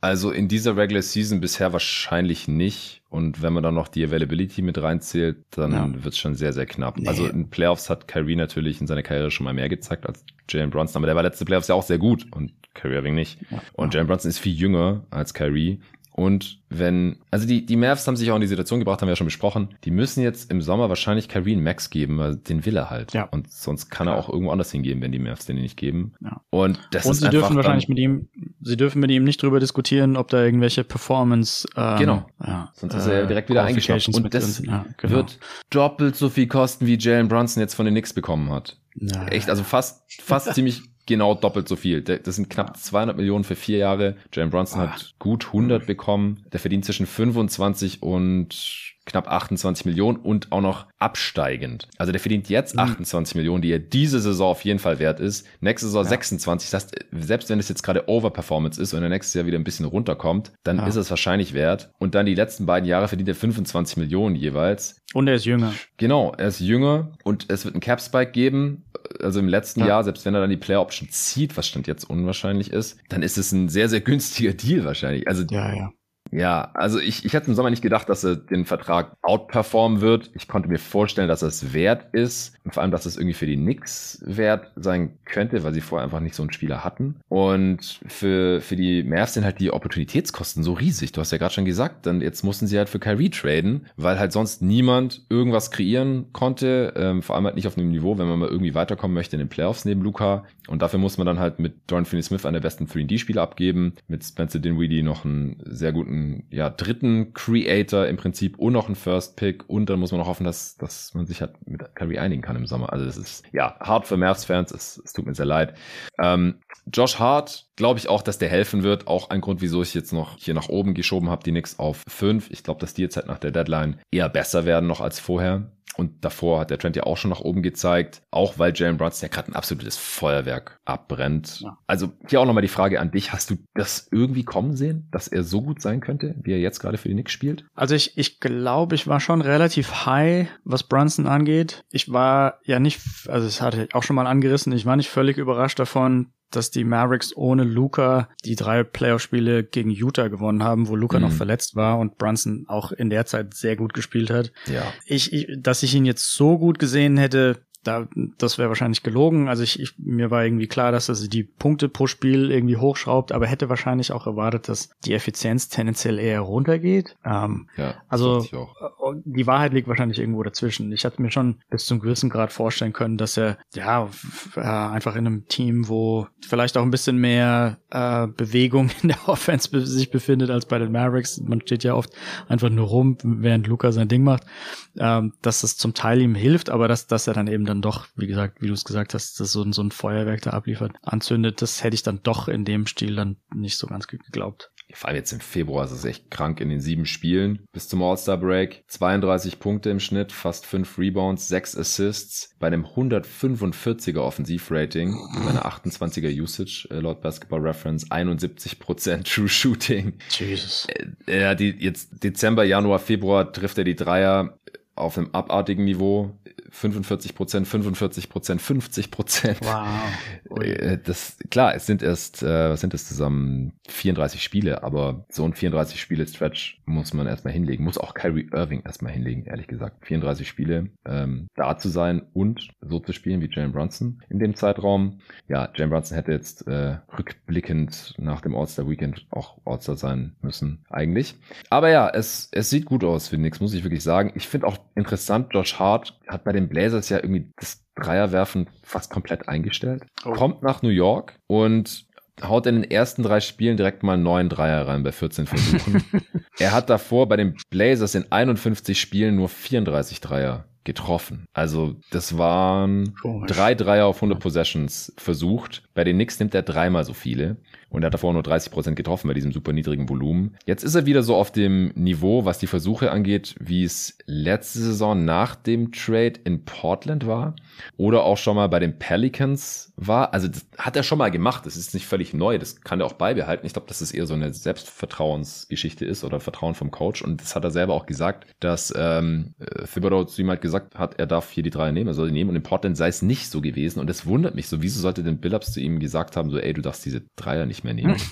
Also in dieser Regular Season bisher wahrscheinlich nicht. Und wenn man dann noch die Availability mit reinzählt, dann ja. wird es schon sehr, sehr knapp. Nee. Also in Playoffs hat Kyrie natürlich in seiner Karriere schon mal mehr gezeigt als Jalen Brunson, aber der war letzte Playoffs ja auch sehr gut und Kyrie Irving nicht. Und Jalen Brunson ist viel jünger als Kyrie Und wenn, also die, die Mavs haben sich auch in die Situation gebracht, haben wir ja schon besprochen, die müssen jetzt im Sommer wahrscheinlich Kyrie Max geben, weil den will er halt.
Ja.
Und sonst kann er auch irgendwo anders hingehen, wenn die Mavs den nicht geben.
Ja.
Und das
Und
ist
sie dürfen wahrscheinlich mit ihm, sie dürfen mit ihm nicht drüber diskutieren, ob da irgendwelche Performance, ähm,
Genau.
ja,
Sonst ist er ja direkt wieder.
Qualifications
Und das
ja, genau.
wird doppelt so viel kosten, wie Jalen Brunson jetzt von den Knicks bekommen hat.
ja,
Echt, also fast, fast (laughs) ziemlich genau doppelt so viel. Das sind knapp 200 Millionen für vier Jahre. Jalen Brunson
Ah.
hat gut 100 bekommen. Der verdient zwischen 25 und knapp 28 Millionen und auch noch absteigend. Also der verdient jetzt
Mhm.
28 Millionen, die er diese Saison auf jeden Fall wert ist. Nächste Saison
Ja.
26. Das heißt, selbst wenn es jetzt gerade Overperformance ist und er nächstes Jahr wieder ein bisschen runterkommt, dann
Ja.
ist es wahrscheinlich wert. Und dann die letzten beiden Jahre verdient er 25 Millionen jeweils.
Und er ist jünger.
Genau, er ist jünger und es wird einen Cap Spike geben. Also im letzten
Ja.
Jahr, selbst wenn er dann die Player Option zieht, was stand jetzt unwahrscheinlich ist, dann ist es ein sehr, sehr günstiger Deal wahrscheinlich. Also
Ja, ja.
Ja, also ich, ich hätte im Sommer nicht gedacht, dass er den Vertrag outperformen wird. Ich konnte mir vorstellen, dass es wert ist. Und vor allem, dass es irgendwie für die Knicks wert sein könnte, weil sie vorher einfach nicht so einen Spieler hatten. Und für, für die Mavs sind halt die Opportunitätskosten so riesig. Du hast ja gerade schon gesagt, dann jetzt mussten sie halt für Kyrie traden, weil halt sonst niemand irgendwas kreieren konnte. Ähm, vor allem halt nicht auf einem Niveau, wenn man mal irgendwie weiterkommen möchte in den Playoffs neben Luca. Und dafür muss man dann halt mit Dorian Finney-Smith einen der besten 3D-Spieler abgeben, mit Spencer Dinwiddie noch einen sehr guten, ja, dritten Creator im Prinzip und noch einen First Pick und dann muss man noch hoffen, dass, dass man sich halt mit Kyrie einigen kann im Sommer. Also das ist, ja, hart für Mavs-Fans, es, es tut mir sehr leid. Ähm, Josh Hart, glaube ich auch, dass der helfen wird. Auch ein Grund, wieso ich jetzt noch hier nach oben geschoben habe, die Knicks auf fünf. Ich glaube, dass die jetzt halt nach der Deadline eher besser werden noch als vorher. Und davor hat der Trend ja auch schon nach oben gezeigt, auch weil Jalen Brunson ja gerade ein absolutes Feuerwerk abbrennt.
Ja.
Also hier auch nochmal die Frage an dich. Hast du das irgendwie kommen sehen, dass er so gut sein könnte, wie er jetzt gerade für die Knicks spielt?
Also ich, ich glaube, ich war schon relativ high, was Brunson angeht. Ich war ja nicht, also es hatte ich auch schon mal angerissen, ich war nicht völlig überrascht davon, dass die Mavericks ohne Luca die drei Playoff-Spiele gegen Utah gewonnen haben, wo Luca
Mhm.
noch verletzt war und Brunson auch in der Zeit sehr gut gespielt hat.
Ja.
Ich, ich dass ich ihn jetzt so gut gesehen hätte, da, das wäre wahrscheinlich gelogen. Also ich, ich, mir war irgendwie klar, dass er die Punkte pro Spiel irgendwie hochschraubt, aber hätte wahrscheinlich auch erwartet, dass die Effizienz tendenziell eher runtergeht. Ähm,
Ja,
Also- und die Wahrheit liegt wahrscheinlich irgendwo dazwischen. Ich hatte mir schon bis zum gewissen Grad vorstellen können, dass er ja äh, einfach in einem Team, wo vielleicht auch ein bisschen mehr äh, Bewegung (laughs) in der Offense be sich befindet als bei den Mavericks. Man steht ja oft einfach nur rum, während Luca sein Ding macht, ähm, dass das zum Teil ihm hilft, aber dass, dass er dann eben dann doch, wie gesagt, wie du es gesagt hast, dass so, ein- so ein Feuerwerk da abliefert, anzündet, das hätte ich dann doch in dem Stil dann nicht so ganz geglaubt.
Vor allem jetzt im Februar ist es echt krank in den sieben Spielen bis zum All-Star-Break. 32 Punkte im Schnitt, fast fünf Rebounds, sechs Assists bei einem 145er Offensivrating, bei einer 28er Usage äh, laut Basketball Reference, 71% (laughs) True Shooting.
Jesus.
Er hat die jetzt Dezember, Januar, Februar trifft er die Dreier auf einem abartigen Niveau. 45 Prozent, 45 Prozent, 50 Prozent.
Wow. Ui. (laughs)
Äh, Das, klar, es sind erst, äh, was sind das zusammen? 34 Spiele, aber so ein 34 Spiele Stretch muss man erstmal hinlegen. Muss auch Kyrie Irving erstmal hinlegen, ehrlich gesagt. 34 Spiele, ähm, da zu sein und so zu spielen wie Jalen Brunson in dem Zeitraum. Ja, Jalen Brunson hätte jetzt äh, rückblickend nach dem All-Star Weekend auch All-Star sein müssen, eigentlich. Aber ja, es, es sieht gut aus, finde ich, muss ich wirklich sagen. Ich finde auch interessant, Josh Hart hat bei den Blazers ja irgendwie das Dreierwerfen fast komplett eingestellt.
Oh.
Kommt nach New York und haut in den ersten drei Spielen direkt mal neun Dreier rein bei 14 Versuchen. (laughs) er hat davor bei den Blazers in 51 Spielen nur 34 Dreier getroffen. Also das waren drei Dreier auf 100 Possessions versucht. Bei den Knicks nimmt er dreimal so viele. Und er hat davor nur 30 Prozent getroffen bei diesem super niedrigen Volumen. Jetzt ist er wieder so auf dem Niveau, was die Versuche angeht, wie es letzte Saison nach dem Trade in Portland war. Oder auch schon mal bei den Pelicans war. Also das hat er schon mal gemacht. Das ist nicht völlig neu. Das kann er auch beibehalten. Ich glaube, dass es eher so eine Selbstvertrauensgeschichte ist oder Vertrauen vom Coach. Und das hat er selber auch gesagt, dass ähm, äh, Thibodeau zu ihm halt gesagt hat, er darf hier die drei nehmen, er soll die nehmen. Und in Portland sei es nicht so gewesen. Und es wundert mich so. Wieso sollte denn Billups zu ihm gesagt haben, so, ey, du darfst diese Dreier nicht mehr nehmen? (laughs)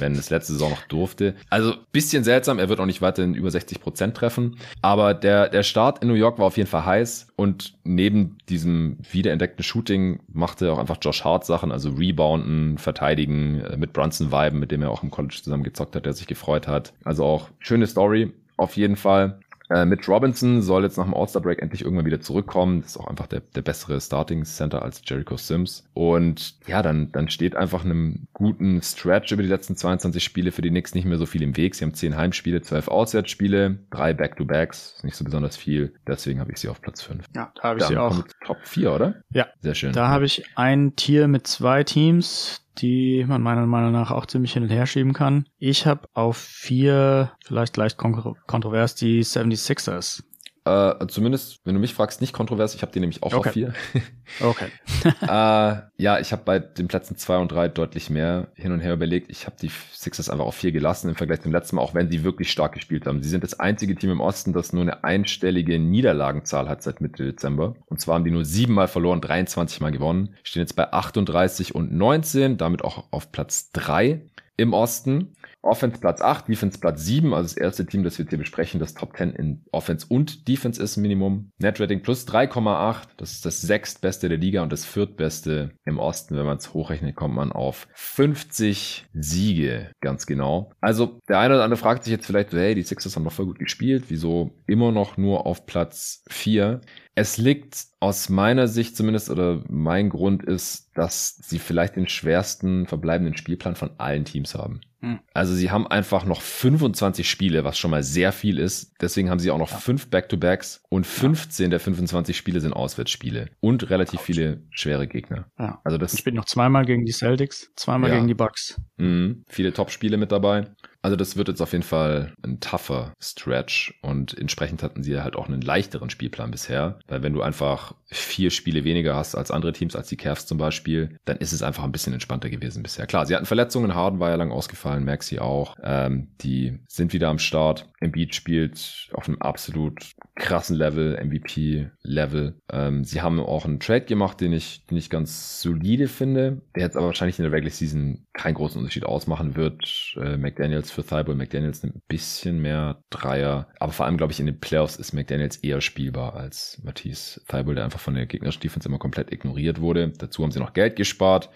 wenn es letzte Saison noch durfte. Also bisschen seltsam, er wird auch nicht weiterhin über 60 Prozent treffen. Aber der, der Start in New York war auf jeden Fall heiß und neben diesem wiederentdeckten Shooting machte auch einfach Josh Hart Sachen, also Rebounden, Verteidigen, äh, mit Brunson Viben, mit dem er auch im College zusammen gezockt hat, der sich gefreut hat. Also auch schöne Story auf jeden Fall. Äh, Mitch Robinson soll jetzt nach dem All-Star-Break endlich irgendwann wieder zurückkommen. Das ist auch einfach der, der bessere Starting-Center als Jericho Sims. Und ja, dann, dann steht einfach einem guten Stretch über die letzten 22 Spiele für die Knicks nicht mehr so viel im Weg. Sie haben 10 Heimspiele, 12 Auswärtsspiele, drei Back-to-Backs, nicht so besonders viel. Deswegen habe ich sie auf Platz 5.
Ja, da habe ich dann sie auch.
Top 4, oder?
Ja. Sehr schön. Da habe ich ein Tier mit zwei Teams die man meiner Meinung nach auch ziemlich hin und her schieben kann. Ich habe auf vier, vielleicht leicht kontrovers, die 76ers.
Äh, zumindest, wenn du mich fragst, nicht kontrovers. Ich habe die nämlich auch
okay.
auf vier. (laughs)
okay. (laughs)
äh, ja, ich habe bei den Plätzen zwei und drei deutlich mehr hin und her überlegt. Ich habe die Sixers einfach auf vier gelassen im Vergleich zum letzten Mal, auch wenn sie wirklich stark gespielt haben. Sie sind das einzige Team im Osten, das nur eine einstellige Niederlagenzahl hat seit Mitte Dezember. Und zwar haben die nur siebenmal verloren, 23 Mal gewonnen. Stehen jetzt bei 38 und 19, damit auch auf Platz drei im Osten. Offense Platz 8, Defense Platz 7, also das erste Team, das wir hier besprechen, das Top 10 in Offense und Defense ist Minimum. Net Rating plus 3,8, das ist das sechstbeste der Liga und das viertbeste im Osten. Wenn man es hochrechnet, kommt man auf 50 Siege, ganz genau. Also der eine oder andere fragt sich jetzt vielleicht, hey, die Sixers haben doch voll gut gespielt, wieso immer noch nur auf Platz 4? Es liegt aus meiner Sicht zumindest oder mein Grund ist, dass sie vielleicht den schwersten verbleibenden Spielplan von allen Teams haben. Hm. Also sie haben einfach noch 25 Spiele, was schon mal sehr viel ist. Deswegen haben sie auch noch ja. fünf Back-to-Backs und 15 ja. der 25 Spiele sind Auswärtsspiele und relativ Ouch. viele schwere Gegner.
Ja. Also das spielt noch zweimal gegen die Celtics, zweimal ja. gegen die Bucks.
Mhm. Viele Top-Spiele mit dabei. Also das wird jetzt auf jeden Fall ein tougher Stretch und entsprechend hatten sie halt auch einen leichteren Spielplan bisher, weil wenn du einfach vier Spiele weniger hast als andere Teams, als die Cavs zum Beispiel, dann ist es einfach ein bisschen entspannter gewesen bisher. Klar, sie hatten Verletzungen, Harden war ja lang ausgefallen, Maxi auch, ähm, die sind wieder am Start. Embiid spielt auf einem absolut krassen Level, MVP-Level. Ähm, sie haben auch einen Trade gemacht, den ich, den ich ganz solide finde, der jetzt aber wahrscheinlich in der Regular Season keinen großen Unterschied ausmachen wird. Äh, McDaniels McDaniels für Thibault. McDaniels nimmt ein bisschen mehr Dreier. Aber vor allem, glaube ich, in den Playoffs ist McDaniels eher spielbar als Matisse Thibault, der einfach von der gegnerischen Defense immer komplett ignoriert wurde. Dazu haben sie noch Geld gespart.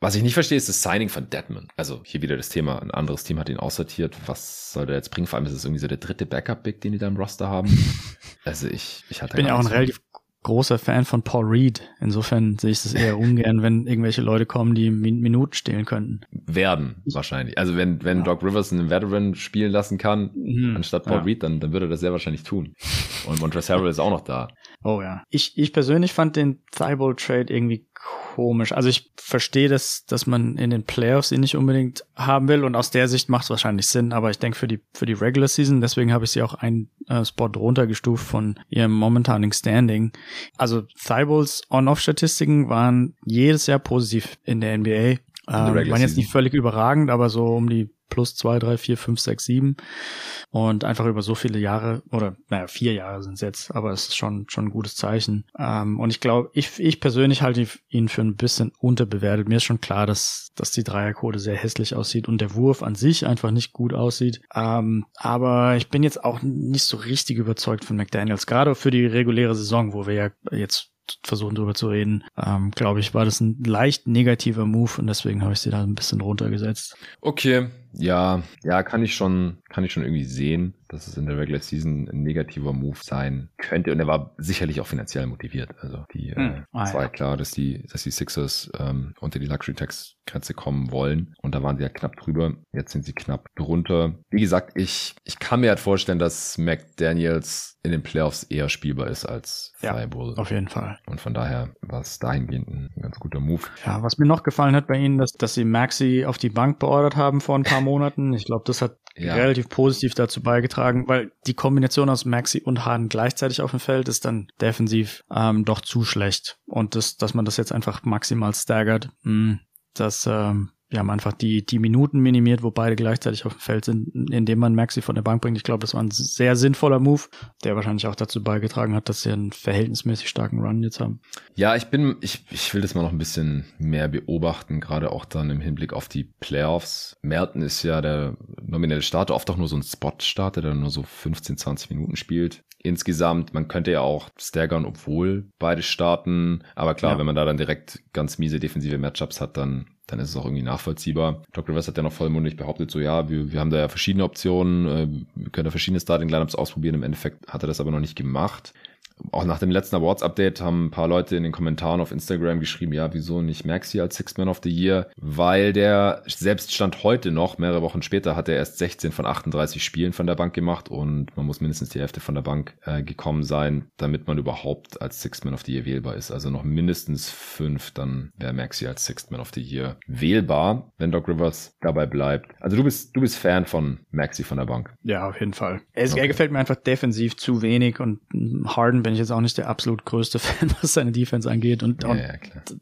Was ich nicht verstehe, ist das Signing von Deadman. Also hier wieder das Thema. Ein anderes Team hat ihn aussortiert. Was soll der jetzt bringen? Vor allem ist es irgendwie so der dritte Backup-Big, den die da im Roster haben. (laughs) Also ich, ich hatte.
Ich bin ja auch ein relativ großer Fan von Paul Reed. Insofern sehe ich das eher ungern, wenn irgendwelche Leute kommen, die Min Minuten stehlen könnten.
Werden wahrscheinlich. Also wenn, wenn ja. Doc Rivers einen Veteran spielen lassen kann, mhm. anstatt Paul ja. Reed, dann, dann würde er das sehr wahrscheinlich tun. Und Montrezl Harrell ist auch noch da.
Oh ja. Ich, ich persönlich fand den Thibault Trade irgendwie komisch. Also ich verstehe das, dass man in den Playoffs ihn nicht unbedingt haben will und aus der Sicht macht es wahrscheinlich Sinn, aber ich denke für die, für die Regular Season, deswegen habe ich sie auch einen äh, Spot runtergestuft von ihrem momentanen Standing. Also Thibaults On-Off-Statistiken waren jedes Jahr positiv in der NBA. Ähm, waren jetzt nicht völlig überragend, aber so um die plus zwei, drei, vier, fünf, sechs, sieben. Und einfach über so viele Jahre, oder naja, vier Jahre sind es jetzt, aber es ist schon, schon ein gutes Zeichen. Ähm, und ich glaube, ich, ich persönlich halte ihn für ein bisschen unterbewertet. Mir ist schon klar, dass, dass die Dreierquote sehr hässlich aussieht und der Wurf an sich einfach nicht gut aussieht. Ähm, aber ich bin jetzt auch nicht so richtig überzeugt von McDaniels, gerade für die reguläre Saison, wo wir ja jetzt versuchen drüber zu reden, ähm, glaube ich, war das ein leicht negativer Move und deswegen habe ich sie da ein bisschen runtergesetzt.
Okay, ja, ja, kann ich schon, kann ich schon irgendwie sehen, dass es in der Regular Season ein negativer Move sein könnte. Und er war sicherlich auch finanziell motiviert. Also die hm. äh, ah, war ja. klar, dass die, dass die Sixers ähm, unter die Luxury Tax Grenze kommen wollen. Und da waren sie ja knapp drüber. Jetzt sind sie knapp drunter. Wie gesagt, ich, ich kann mir halt vorstellen, dass McDaniels in den Playoffs eher spielbar ist als
ja, Thibault. Auf jeden Fall.
Und von daher war es dahingehend ein ganz guter Move.
Ja, was mir noch gefallen hat bei ihnen, dass, dass sie Maxi auf die Bank beordert haben vor ein paar (laughs) Monaten. Ich glaube, das hat ja. relativ positiv dazu beigetragen, weil die Kombination aus Maxi und Harden gleichzeitig auf dem Feld ist dann defensiv ähm, doch zu schlecht. Und das, dass man das jetzt einfach maximal staggert, mh, hm, das ähm, wir haben einfach die, die Minuten minimiert, wo beide gleichzeitig auf dem Feld sind, indem man Maxi von der Bank bringt. Ich glaube, das war ein sehr sinnvoller Move, der wahrscheinlich auch dazu beigetragen hat, dass sie einen verhältnismäßig starken Run jetzt haben.
Ja, ich bin, ich, ich will das mal noch ein bisschen mehr beobachten, gerade auch dann im Hinblick auf die Playoffs. Merton ist ja der nominelle Starter, oft auch nur so ein Spot-Starter, der nur so 15, 20 Minuten spielt insgesamt. Man könnte ja auch staggern, obwohl beide starten. Aber klar, ja. wenn man da dann direkt ganz miese defensive Matchups hat, dann dann ist es auch irgendwie nachvollziehbar. Doc Rivers hat ja noch vollmundig behauptet, so ja, wir, wir haben da ja verschiedene Optionen, äh, wir können da verschiedene Starting-Lineups ausprobieren. Im Endeffekt hat er das aber noch nicht gemacht auch nach dem letzten Awards-Update haben ein paar Leute in den Kommentaren auf Instagram geschrieben, ja, wieso nicht Maxi als Sixth Man of the Year? Weil der selbst stand heute noch, mehrere Wochen später, hat er erst 16 von 38 Spielen von der Bank gemacht und man muss mindestens die Hälfte von der Bank äh, gekommen sein, damit man überhaupt als Sixth Man of the Year wählbar ist. Also noch mindestens fünf, dann wäre Maxi als Sixth Man of the Year wählbar, wenn Doc Rivers dabei bleibt. Also du bist, du bist Fan von Maxi von der Bank.
Ja, auf jeden Fall. Er, okay. er gefällt mir einfach defensiv zu wenig und Harden bin ich jetzt auch nicht der absolut größte (laughs) Fan, was seine Defense angeht. Und, ja, ja,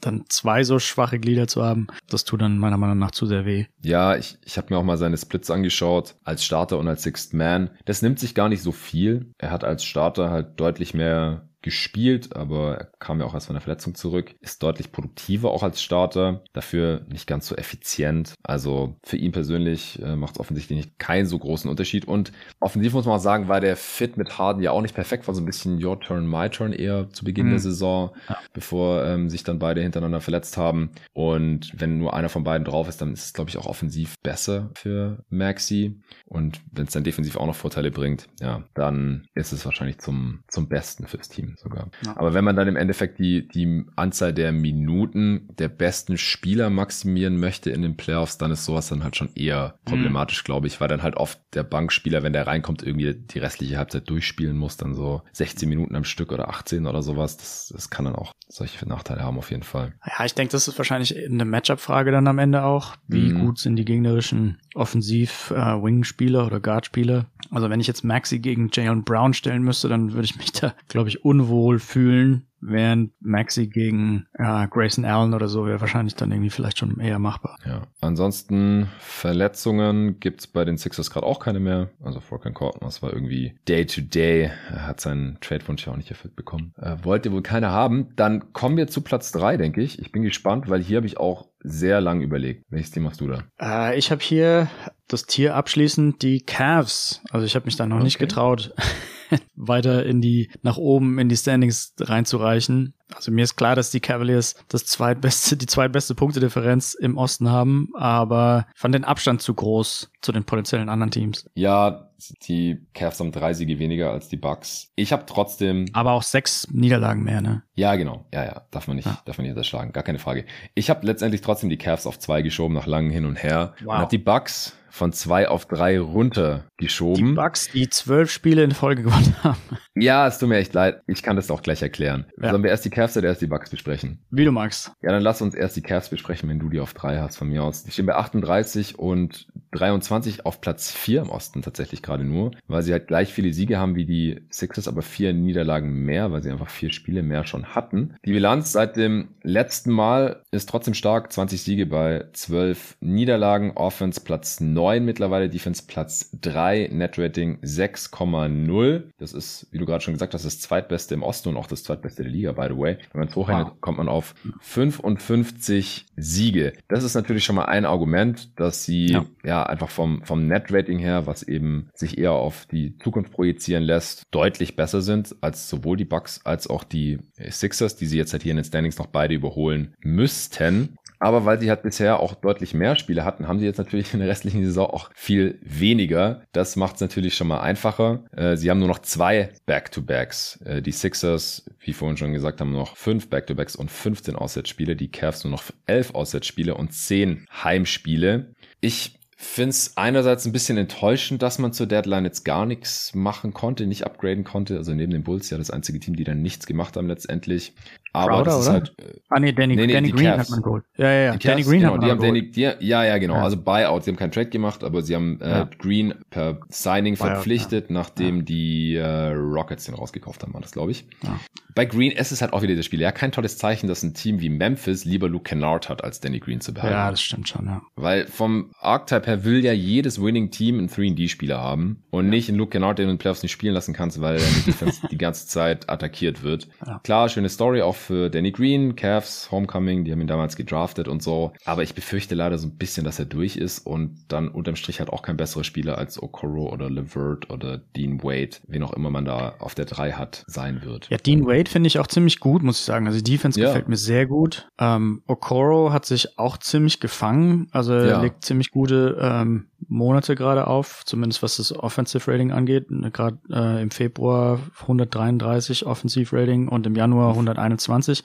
dann zwei so schwache Glieder zu haben, das tut dann meiner Meinung nach zu sehr weh.
Ja, ich, ich habe mir auch mal seine Splits angeschaut, als Starter und als Sixth Man. Das nimmt sich gar nicht so viel. Er hat als Starter halt deutlich mehr gespielt, aber er kam ja auch erst von der Verletzung zurück, ist deutlich produktiver auch als Starter, dafür nicht ganz so effizient. Also für ihn persönlich äh, macht es offensichtlich nicht keinen so großen Unterschied. Und offensiv muss man auch sagen, war der Fit mit Harden ja auch nicht perfekt, war so ein bisschen Your Turn, My Turn eher zu Beginn mhm. der Saison, ja. bevor ähm, sich dann beide hintereinander verletzt haben. Und wenn nur einer von beiden drauf ist, dann ist es, glaube ich, auch offensiv besser für Maxi. Und wenn es dann defensiv auch noch Vorteile bringt, ja, dann ist es wahrscheinlich zum, zum Besten fürs Team sogar. Ja. Aber wenn man dann im Endeffekt die, die Anzahl der Minuten der besten Spieler maximieren möchte in den Playoffs, dann ist sowas dann halt schon eher mhm. problematisch, mhm. glaube ich, weil dann halt oft der Bankspieler, wenn der reinkommt, irgendwie die restliche Halbzeit durchspielen muss, dann so 16 Minuten am Stück oder 18 oder sowas. Das, das kann dann auch solche Nachteile haben auf jeden Fall.
Ja, ich denke, das ist wahrscheinlich eine Matchup-Frage dann am Ende auch. Wie mhm. gut sind die gegnerischen Offensiv-Wing-Spieler äh, oder Guard-Spieler? Also wenn ich jetzt Maxi gegen Jalen Brown stellen müsste, dann würde ich mich da, glaube ich, unwohl fühlen, während Maxi gegen ja, Grayson Allen oder so wäre wahrscheinlich dann irgendwie vielleicht schon eher machbar.
Ja. Ansonsten Verletzungen gibt's bei den Sixers gerade auch keine mehr. Also Furkan Corton, das war irgendwie Day to Day. Er hat seinen Trade-Wunsch ja auch nicht erfüllt bekommen. Äh, wollte wohl keiner haben. Dann kommen wir zu Platz drei, denke ich. Ich bin gespannt, weil hier habe ich auch sehr lang überlegt. Welches Team machst du da?
Äh, ich habe hier das Tier abschließend die Cavs. Also ich habe mich da noch okay. nicht getraut. (laughs) weiter in die, nach oben in die Standings reinzureichen. Also mir ist klar, dass die Cavaliers das zweitbeste, die zweitbeste Punktedifferenz im Osten haben, aber fand den Abstand zu groß zu den potenziellen anderen Teams.
Ja, die Cavs haben drei Siege weniger als die Bucks. Ich habe trotzdem.
Aber auch sechs Niederlagen mehr, ne?
Ja, genau. Ja, ja. Darf man nicht, ja. darf man nicht unterschlagen. Gar keine Frage. Ich habe letztendlich trotzdem die Cavs auf zwei geschoben nach langem Hin und Her. Wow. Und hat die Bucks von zwei auf drei runtergeschoben.
Die Bucks, die zwölf Spiele in Folge gewonnen haben.
Ja, es tut mir echt leid. Ich kann das auch gleich erklären. Ja. Sollen wir erst die Cavs oder erst die Bucks besprechen?
Wie du magst.
Ja, dann lass uns erst die Cavs besprechen, wenn du die auf drei hast von mir aus. Die stehen bei 38 und 23 auf Platz vier im Osten tatsächlich gerade nur, weil sie halt gleich viele Siege haben wie die Sixers, aber vier Niederlagen mehr, weil sie einfach vier Spiele mehr schon hatten. Die Bilanz seit dem letzten Mal ist trotzdem stark. 20 Siege bei 12 Niederlagen. Offense Platz 9 mittlerweile, Defense Platz 3, Netrating 6,0. Das ist, wie du gerade schon gesagt hast, das zweitbeste im Osten und auch das zweitbeste der Liga, by the way. Wenn man es hochrechnet, wow. kommt man auf 55 Siege. Das ist natürlich schon mal ein Argument, dass sie ja, ja einfach vom, vom Net-Rating her, was eben sich eher auf die Zukunft projizieren lässt, deutlich besser sind als sowohl die Bucks als auch die Sixers, die sie jetzt halt hier in den Standings noch beide überholen müssten. Aber weil sie halt bisher auch deutlich mehr Spiele hatten, haben sie jetzt natürlich in der restlichen Saison auch viel weniger. Das macht es natürlich schon mal einfacher. Äh, sie haben nur noch zwei Back-to-Backs. Äh, die Sixers, wie vorhin schon gesagt, haben noch fünf Back-to-Backs und 15 Auswärtsspiele. Die Cavs nur noch elf Auswärtsspiele und zehn Heimspiele. Ich finde es einerseits ein bisschen enttäuschend, dass man zur Deadline jetzt gar nichts machen konnte, nicht upgraden konnte. Also neben den Bulls ja das einzige Team, die dann nichts gemacht haben letztendlich. Aber
Crowder,
das ist
oder?
halt, äh,
Ah, nee, Danny,
Nee, nee,
Danny Green
Cavs.
hat man geholt. Ja, ja, ja.
Die
Danny
Cavs,
Green
genau,
hat man
die haben
geholt.
Danny, die, ja, ja, genau.
Ja.
Also Buyout, sie haben keinen Trade gemacht, aber sie haben äh,
Ja.
Green per Signing
Buyout,
verpflichtet, nachdem die äh, Rockets den rausgekauft haben, war das, glaube ich.
Ja.
Bei Green ist es halt auch wieder das Spiel. Ja, kein tolles Zeichen, dass ein Team wie Memphis lieber Luke Kennard hat, als Danny Green zu behalten.
Ja, das stimmt schon, ja.
Weil vom Archetype her will ja jedes Winning Team einen 3D-Spieler haben und nicht einen Luke Kennard, den du in den Playoffs nicht spielen lassen kannst, weil er (laughs) die ganze Zeit attackiert wird.
Ja.
Klar, schöne Story auch für Danny Green, Cavs, Homecoming, die haben ihn damals gedraftet und so. Aber ich befürchte leider so ein bisschen, dass er durch ist und dann unterm Strich halt auch kein besserer Spieler als Okoro oder Levert oder Dean Wade, wen auch immer man da auf der 3 hat, sein wird.
Ja, Dean Wade finde ich auch ziemlich gut, muss ich sagen. Also die Defense
Ja.
gefällt mir sehr gut. Ähm, Okoro hat sich auch ziemlich gefangen. Also er
Ja.
legt ziemlich gute ähm, Monate gerade auf, zumindest was das Offensive Rating angeht. Gerade äh, im Februar 133 Offensive Rating und im Januar 121.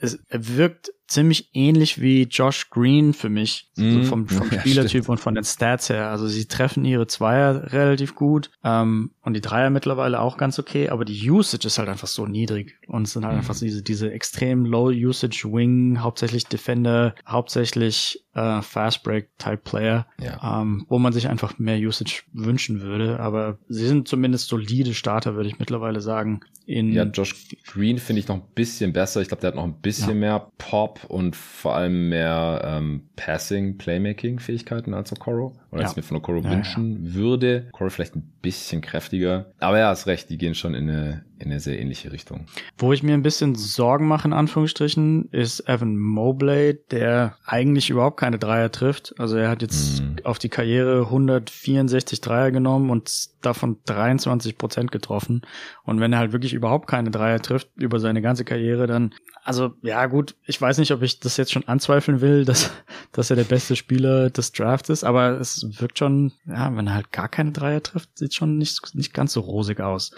Es, wirkt ziemlich ähnlich wie Josh Green für mich, so
Mhm.
vom, vom (laughs)
Ja,
Spielertyp
stimmt.
und von den Stats her. Also sie treffen ihre Zweier relativ gut ähm, und die Dreier mittlerweile auch ganz okay, aber die Usage ist halt einfach so niedrig und es sind halt
Mhm.
einfach diese, diese extrem low Usage Wing, hauptsächlich Defender, hauptsächlich äh, Fast Break Type Player,
Ja.
ähm, wo man sich einfach mehr Usage wünschen würde, aber sie sind zumindest solide Starter, würde ich mittlerweile sagen. In
Ja, Josh Green finde ich noch ein bisschen besser. Ich glaube, der hat noch ein bisschen mehr Pop und vor allem mehr ähm, Passing, Playmaking-Fähigkeiten als Okoro. Oder als
Ja.
ich mir von Okoro
Ja,
wünschen würde. Okoro vielleicht ein bisschen kräftiger. Aber ja, hast recht, die gehen schon in eine, in eine sehr ähnliche Richtung.
Wo ich mir ein bisschen Sorgen mache, in Anführungsstrichen, ist Evan Mobley, der eigentlich überhaupt keine Dreier trifft. Also er hat jetzt
Mhm.
auf die Karriere 164 Dreier genommen und davon 23 Prozent getroffen. Und wenn er halt wirklich überhaupt keine Dreier trifft über seine ganze Karriere, dann, also ja gut, ich weiß nicht, ob ich das jetzt schon anzweifeln will, (laughs) dass, dass er der beste Spieler des Drafts ist, aber es wirkt schon, ja, wenn er halt gar keine Dreier trifft, sieht schon nicht, nicht ganz so rosig aus.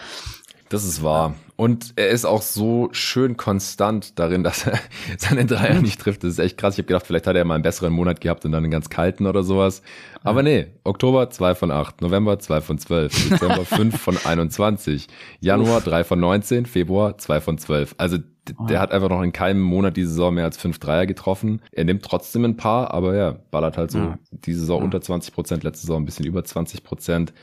Das ist wahr. Und er ist auch so schön konstant darin, (laughs) dass er seine Dreier nicht trifft. Das ist echt krass. Ich habe gedacht, vielleicht hat er mal einen besseren Monat gehabt und dann einen ganz kalten oder sowas. Aber nee, Oktober 2 von 8, November 2 von 12, Dezember (laughs) 5 von 21, Januar 3 von 19, Februar 2 von 12. Also der hat einfach noch in keinem Monat diese Saison mehr als fünf Dreier getroffen. Er nimmt trotzdem ein paar, aber ja, ballert halt so
Ja.
diese Saison
Ja.
unter 20 Prozent, letzte Saison ein bisschen über 20 Prozent.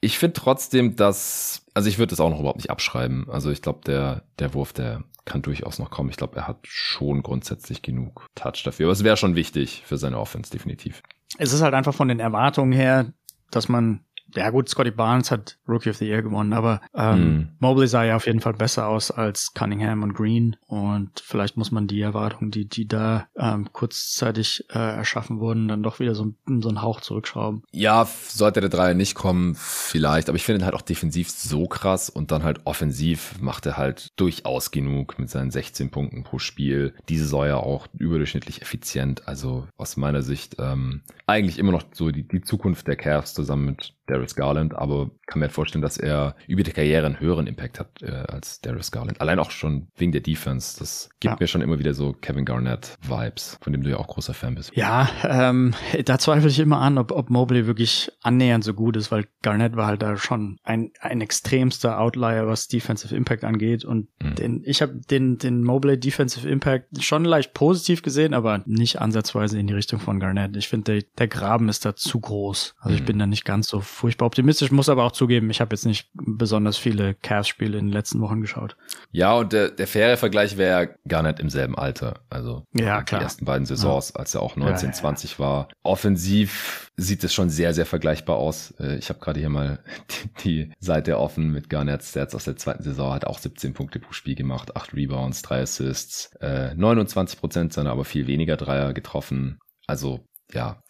Ich finde trotzdem, dass, also ich würde das auch noch überhaupt nicht abschreiben. Also ich glaube, der, der Wurf, der kann durchaus noch kommen. Ich glaube, er hat schon grundsätzlich genug Touch dafür. Aber es wäre schon wichtig für seine Offense, definitiv.
es ist halt einfach von den Erwartungen her, dass man, ja gut, Scotty Barnes hat Rookie of the Year gewonnen, aber ähm,
Mhm.
Mobley sah ja auf jeden Fall besser aus als Cunningham und Green und vielleicht muss man die Erwartungen, die, die da ähm, kurzzeitig äh, erschaffen wurden, dann doch wieder so, so einen Hauch zurückschrauben.
Ja, sollte der Dreier nicht kommen, vielleicht. Aber ich finde ihn halt auch defensiv so krass und dann halt offensiv macht er halt durchaus genug mit seinen 16 Punkten pro Spiel. Diese Saison ja auch überdurchschnittlich effizient. Also aus meiner Sicht ähm, eigentlich immer noch so die, die Zukunft der Cavs zusammen mit Darius Garland, aber kann mir vorstellen, dass er über die Karriere einen höheren Impact hat äh, als Darius Garland. Allein auch schon wegen der Defense. Das gibt
Ja.
mir schon immer wieder so Kevin Garnett-Vibes, von dem du ja auch großer Fan bist.
Ja, ähm, da zweifle ich immer an, ob, ob Mobley wirklich annähernd so gut ist, weil Garnett war halt da schon ein, ein extremster Outlier, was Defensive Impact angeht. Und
Mhm.
den, ich habe den, den Mobley Defensive Impact schon leicht positiv gesehen, aber nicht ansatzweise in die Richtung von Garnett. Ich finde, der, der Graben ist da zu groß. Also ich
Mhm.
bin da nicht ganz so furchtbar optimistisch, muss aber auch zugeben, ich habe jetzt nicht besonders viele Cavs-Spiele in den letzten Wochen geschaut.
Ja, und der, der faire Vergleich wäre ja gar nicht im selben Alter. Also
Ja,
die ersten beiden Saisons, als er auch 19,
Ja, ja, ja.
20 war. Offensiv sieht es schon sehr, sehr vergleichbar aus. Äh, Ich habe gerade hier mal (laughs) die, die Seite offen mit Garnett Stats aus der zweiten Saison. Hat auch 17 Punkte pro Spiel gemacht, 8 Rebounds, 3 Assists, äh, 29 Prozent seiner aber viel weniger Dreier getroffen. Also ja,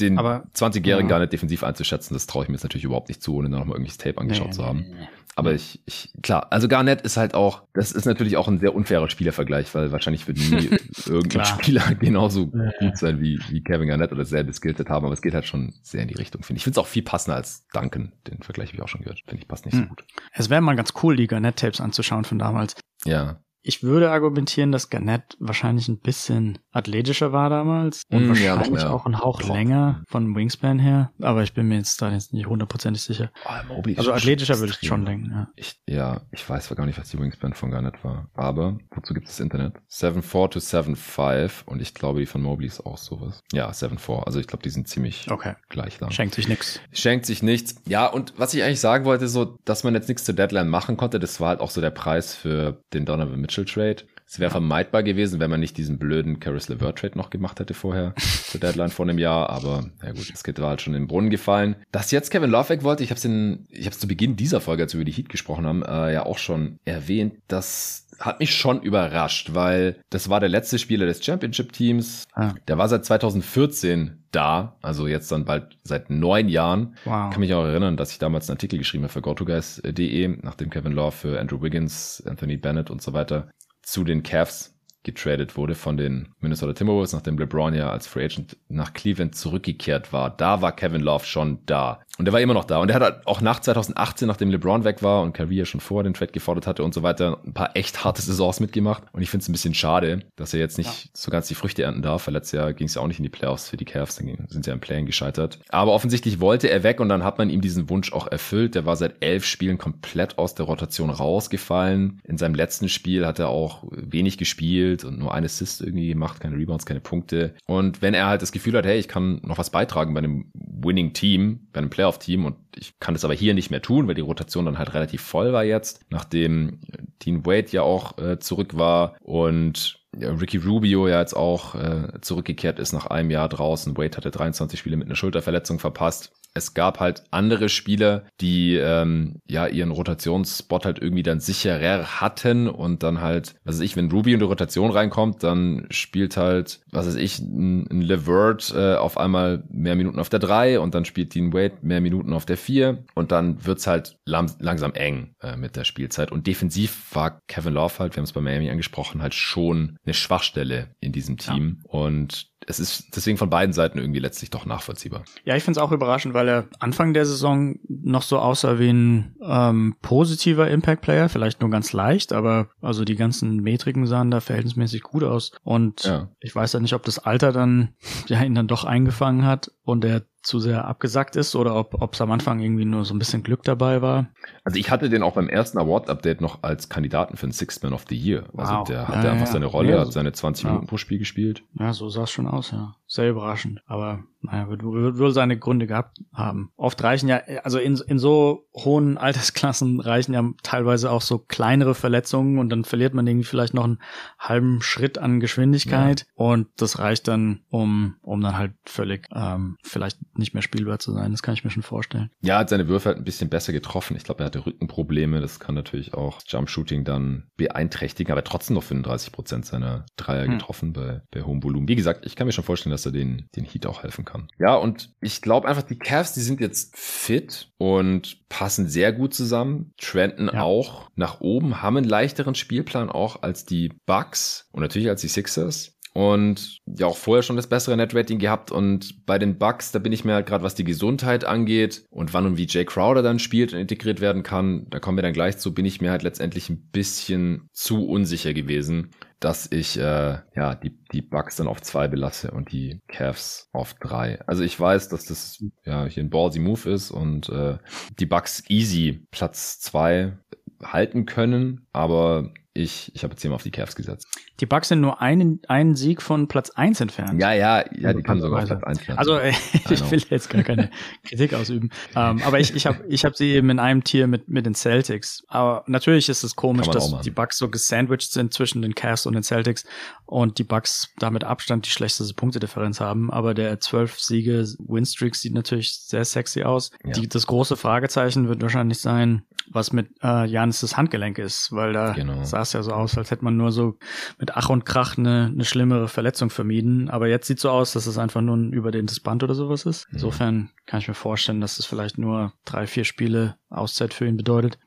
den
Aber-
20-jährigen
ja.
Garnett defensiv einzuschätzen, das traue ich mir jetzt natürlich überhaupt nicht zu, ohne da nochmal irgendwelches Tape angeschaut
Nee,
zu haben.
nee, nee.
Aber ich, ich, klar, also Garnett ist halt auch, das ist natürlich auch ein sehr unfairer Spielervergleich, weil wahrscheinlich wird nie (laughs) irgendein. Spieler (laughs) genauso gut sein wie, wie Kevin Garnett oder selbe Skillset haben, aber es geht halt schon sehr in die Richtung, finde ich. Ich finde es auch viel passender als Duncan, den Vergleich habe ich auch schon gehört. Finde ich passt nicht so
Hm.
gut.
Es wäre mal ganz cool, die Garnett-Tapes anzuschauen von damals.
Ja.
Ich würde argumentieren, dass Garnett wahrscheinlich ein bisschen athletischer war damals und mm, wahrscheinlich ja, auch ein Hauch Top. länger von Wingspan her, aber ich bin mir jetzt da jetzt nicht hundertprozentig sicher. Oh, also athletischer würde ich schon denken, ja.
Ich, ja, ich weiß gar nicht, was die Wingspan von Garnett war, aber wozu gibt es das Internet? 7'4 to 7'5 und ich glaube, die von Mobley ist auch sowas. Ja, 7'4, also ich glaube, die sind ziemlich okay. gleich lang.
Schenkt sich nichts.
Schenkt sich nichts. Ja, und was ich eigentlich sagen wollte, so, dass man jetzt nichts zur Deadline machen konnte, das war halt auch so der Preis für den Donovan Mitchell Trade. Es wäre vermeidbar gewesen, wenn man nicht diesen blöden Caris LeVert Trade noch gemacht hätte vorher (laughs) zur Deadline vor einem Jahr. Aber ja gut, das war halt schon in den Brunnen gefallen. Dass jetzt Kevin Love weg wollte, ich habe es in, ich habe es zu Beginn dieser Folge, als wir über die Heat gesprochen haben, äh, ja auch schon erwähnt, dass hat mich schon überrascht, weil das war der letzte Spieler des Championship-Teams. Ah. Der war seit 2014 da, also jetzt dann bald seit neun Jahren. Wow. Kann mich auch erinnern, dass ich damals einen Artikel geschrieben habe für GoToGuys.de, nachdem Kevin Love für Andrew Wiggins, Anthony Bennett und so weiter zu den Cavs getradet wurde von den Minnesota Timberwolves, nachdem LeBron ja als Free Agent nach Cleveland zurückgekehrt war. Da war Kevin Love schon da. Und er war immer noch da. Und er hat halt auch nach 2018, nachdem LeBron weg war und Kyrie ja schon vorher den Trade gefordert hatte und so weiter, ein paar echt harte Saisons mitgemacht. Und ich finde es ein bisschen schade, dass er jetzt nicht ja. so ganz die Früchte ernten darf, weil letztes Jahr ging es ja auch nicht in die Playoffs für die Cavs, dann sind sie ja im Playing gescheitert. Aber offensichtlich wollte er weg und dann hat man ihm diesen Wunsch auch erfüllt. Der war seit elf Spielen komplett aus der Rotation rausgefallen. In seinem letzten Spiel hat er auch wenig gespielt und nur ein Assist irgendwie gemacht, keine Rebounds, keine Punkte. Und wenn er halt das Gefühl hat, hey, ich kann noch was beitragen bei einem Winning Team, bei einem Playoff-Team und ich kann das aber hier nicht mehr tun, weil die Rotation dann halt relativ voll war jetzt, nachdem Dean Wade ja auch äh, zurück war und Ricky Rubio ja jetzt auch äh, zurückgekehrt ist nach einem Jahr draußen. Wade hatte 23 Spiele mit einer Schulterverletzung verpasst es gab halt andere Spieler, die ähm, ja ihren Rotationsspot halt irgendwie dann sicherer hatten und dann halt, was weiß ich, wenn Ruby in die Rotation reinkommt, dann spielt halt, was weiß ich, ein, ein Levert äh, auf einmal mehr Minuten auf der 3 und dann spielt Dean Wade mehr Minuten auf der 4 und dann wird's halt langsam eng äh, mit der Spielzeit. Und defensiv war Kevin Love halt, wir haben es bei Miami angesprochen, halt schon eine Schwachstelle in diesem Team. Ja. Und es ist deswegen von beiden Seiten irgendwie letztlich doch nachvollziehbar.
Ja, ich finde es auch überraschend, weil er Anfang der Saison noch so aussah wie ein ähm, positiver Impact-Player, vielleicht nur ganz leicht, aber also die ganzen Metriken sahen da verhältnismäßig gut aus. Und ja. ich weiß ja nicht, ob das Alter dann (laughs) ja ihn dann doch eingefangen hat und er zu sehr abgesackt ist oder ob es am Anfang irgendwie nur so ein bisschen Glück dabei war.
Also ich hatte den auch beim ersten Award-Update noch als Kandidaten für den Sixth Man of the Year. Also wow. der hat ja, einfach ja, seine Rolle, ja. seine 20 Minuten pro Spiel gespielt.
Ja, so sah es schon aus, ja. Sehr überraschend. Aber naja, wird, wird wohl seine Gründe gehabt haben. Oft reichen ja, also in, in so hohen Altersklassen reichen ja teilweise auch so kleinere Verletzungen und dann verliert man irgendwie vielleicht noch einen halben Schritt an Geschwindigkeit ja. und das reicht dann, um, um dann halt völlig ähm, vielleicht nicht mehr spielbar zu sein. Das kann ich mir schon vorstellen.
Ja, hat seine Würfe halt ein bisschen besser getroffen. Ich glaube, er hatte Rückenprobleme. Das kann natürlich auch Jumpshooting dann beeinträchtigen, aber trotzdem noch 35 Prozent seiner Dreier hm. getroffen bei, bei hohem Volumen. Wie gesagt, ich kann mir schon vorstellen, dass er den, den Heat auch helfen kann. Ja, und ich glaube einfach, die Cavs, die sind jetzt fit und passen sehr gut zusammen. Trenton ja. auch nach oben, haben einen leichteren Spielplan auch als die Bucks und natürlich als die Sixers und ja auch vorher schon das bessere Netrating gehabt und bei den Bucks, da bin ich mir halt gerade, was die Gesundheit angeht und wann und wie Jay Crowder dann spielt und integriert werden kann, da kommen wir dann gleich zu, bin ich mir halt letztendlich ein bisschen zu unsicher gewesen, dass ich äh, ja die die Bucks dann auf zwei belasse und die Cavs auf drei. Also ich weiß, dass das ja hier ein ballsy Move ist und äh, die Bucks easy Platz zwei halten können, aber ich, ich habe jetzt hier mal auf die Cavs gesetzt.
Die Bucks sind nur einen, einen Sieg von Platz eins entfernt.
Ja, ja, ja, die können sogar auf Platz eins
werden. Also (laughs) ich will jetzt gar keine (laughs) Kritik ausüben. Um, ähm, aber ich, ich habe ich hab sie eben in einem Tier mit, mit den Celtics. Aber natürlich ist es komisch, dass die Bucks so gesandwiched sind zwischen den Cavs und den Celtics und die Bucks damit Abstand die schlechteste Punktedifferenz haben. Aber der zwölf Siege Winstreak sieht natürlich sehr sexy aus. Ja. Die, das große Fragezeichen wird wahrscheinlich sein, was mit äh, Janis' Handgelenk ist, weil da genau. sah es ja so aus, als hätte man nur so mit Ach und Krach eine, eine schlimmere Verletzung vermieden. Aber jetzt sieht so aus, dass es einfach nur ein überdehntes Band oder sowas ist. Mhm. Insofern kann ich mir vorstellen, dass es vielleicht nur drei, vier Spiele Auszeit für ihn bedeutet.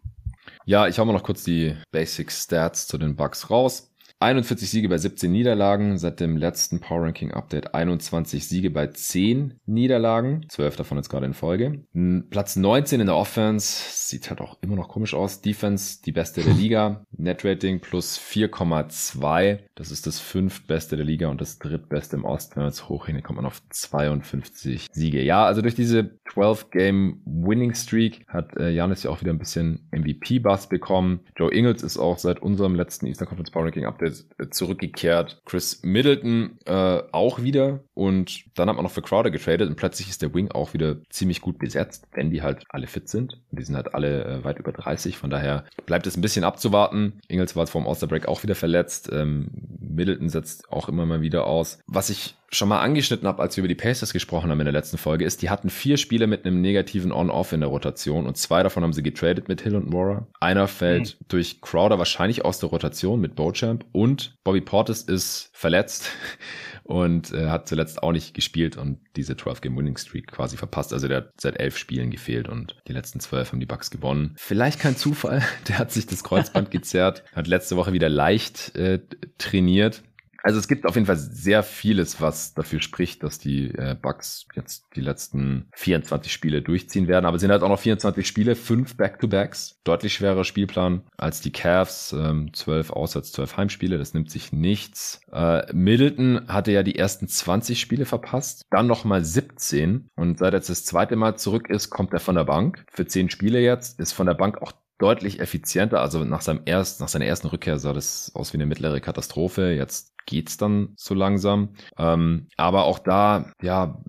Ja, ich hau mal noch kurz die Basic Stats zu den Bugs raus. 41 Siege bei 17 Niederlagen, seit dem letzten Power Ranking Update 21 Siege bei 10 Niederlagen, 12 davon jetzt gerade in Folge. Platz 19 in der Offense, sieht halt auch immer noch komisch aus. Defense, die beste der (laughs) Liga, Net Rating plus 4,2, das ist das fünftbeste der Liga und das drittbeste im Osten. Wenn man jetzt hochrechnet, kommt man auf 52 Siege. Ja, also durch diese 12 Game Winning Streak hat äh, Janis ja auch wieder ein bisschen MVP-Bass bekommen. Joe Ingles ist auch seit unserem letzten Eastern Conference Power Ranking Update zurückgekehrt. Chris Middleton äh, auch wieder. Und dann hat man noch für Crowder getradet und plötzlich ist der Wing auch wieder ziemlich gut besetzt, wenn die halt alle fit sind. Und die sind halt alle äh, weit über 30. Von daher bleibt es ein bisschen abzuwarten. Ingles war vor dem All-Star Break auch wieder verletzt. Ähm, Middleton setzt auch immer mal wieder aus. Was ich schon mal angeschnitten habe, als wir über die Pacers gesprochen haben in der letzten Folge, ist, die hatten vier Spiele mit einem negativen On-Off in der Rotation und zwei davon haben sie getradet mit Hill und Mora. Einer fällt mhm. durch Crowder wahrscheinlich aus der Rotation mit Bochamp und Bobby Portis ist verletzt (laughs) und äh, hat zuletzt auch nicht gespielt und diese 12-Game-Winning-Streak quasi verpasst. Also der hat seit elf Spielen gefehlt und die letzten zwölf haben die Bucks gewonnen. Vielleicht kein Zufall, (laughs) der hat sich das Kreuzband (laughs) gezerrt, hat letzte Woche wieder leicht äh, trainiert also es gibt auf jeden Fall sehr vieles, was dafür spricht, dass die äh, Bucks jetzt die letzten 24 Spiele durchziehen werden. Aber es sind halt auch noch 24 Spiele, fünf Back-to-Backs, deutlich schwerer Spielplan als die Cavs, ähm, 12 Auswärts, 12 Heimspiele, das nimmt sich nichts. Äh, Middleton hatte ja die ersten 20 Spiele verpasst, dann nochmal 17 und seit er jetzt das zweite Mal zurück ist, kommt er von der Bank für 10 Spiele jetzt, ist von der Bank auch deutlich effizienter. Also nach seinem erst, nach seiner ersten Rückkehr sah das aus wie eine mittlere Katastrophe. Jetzt geht's dann so langsam. Ähm, aber auch da, ja,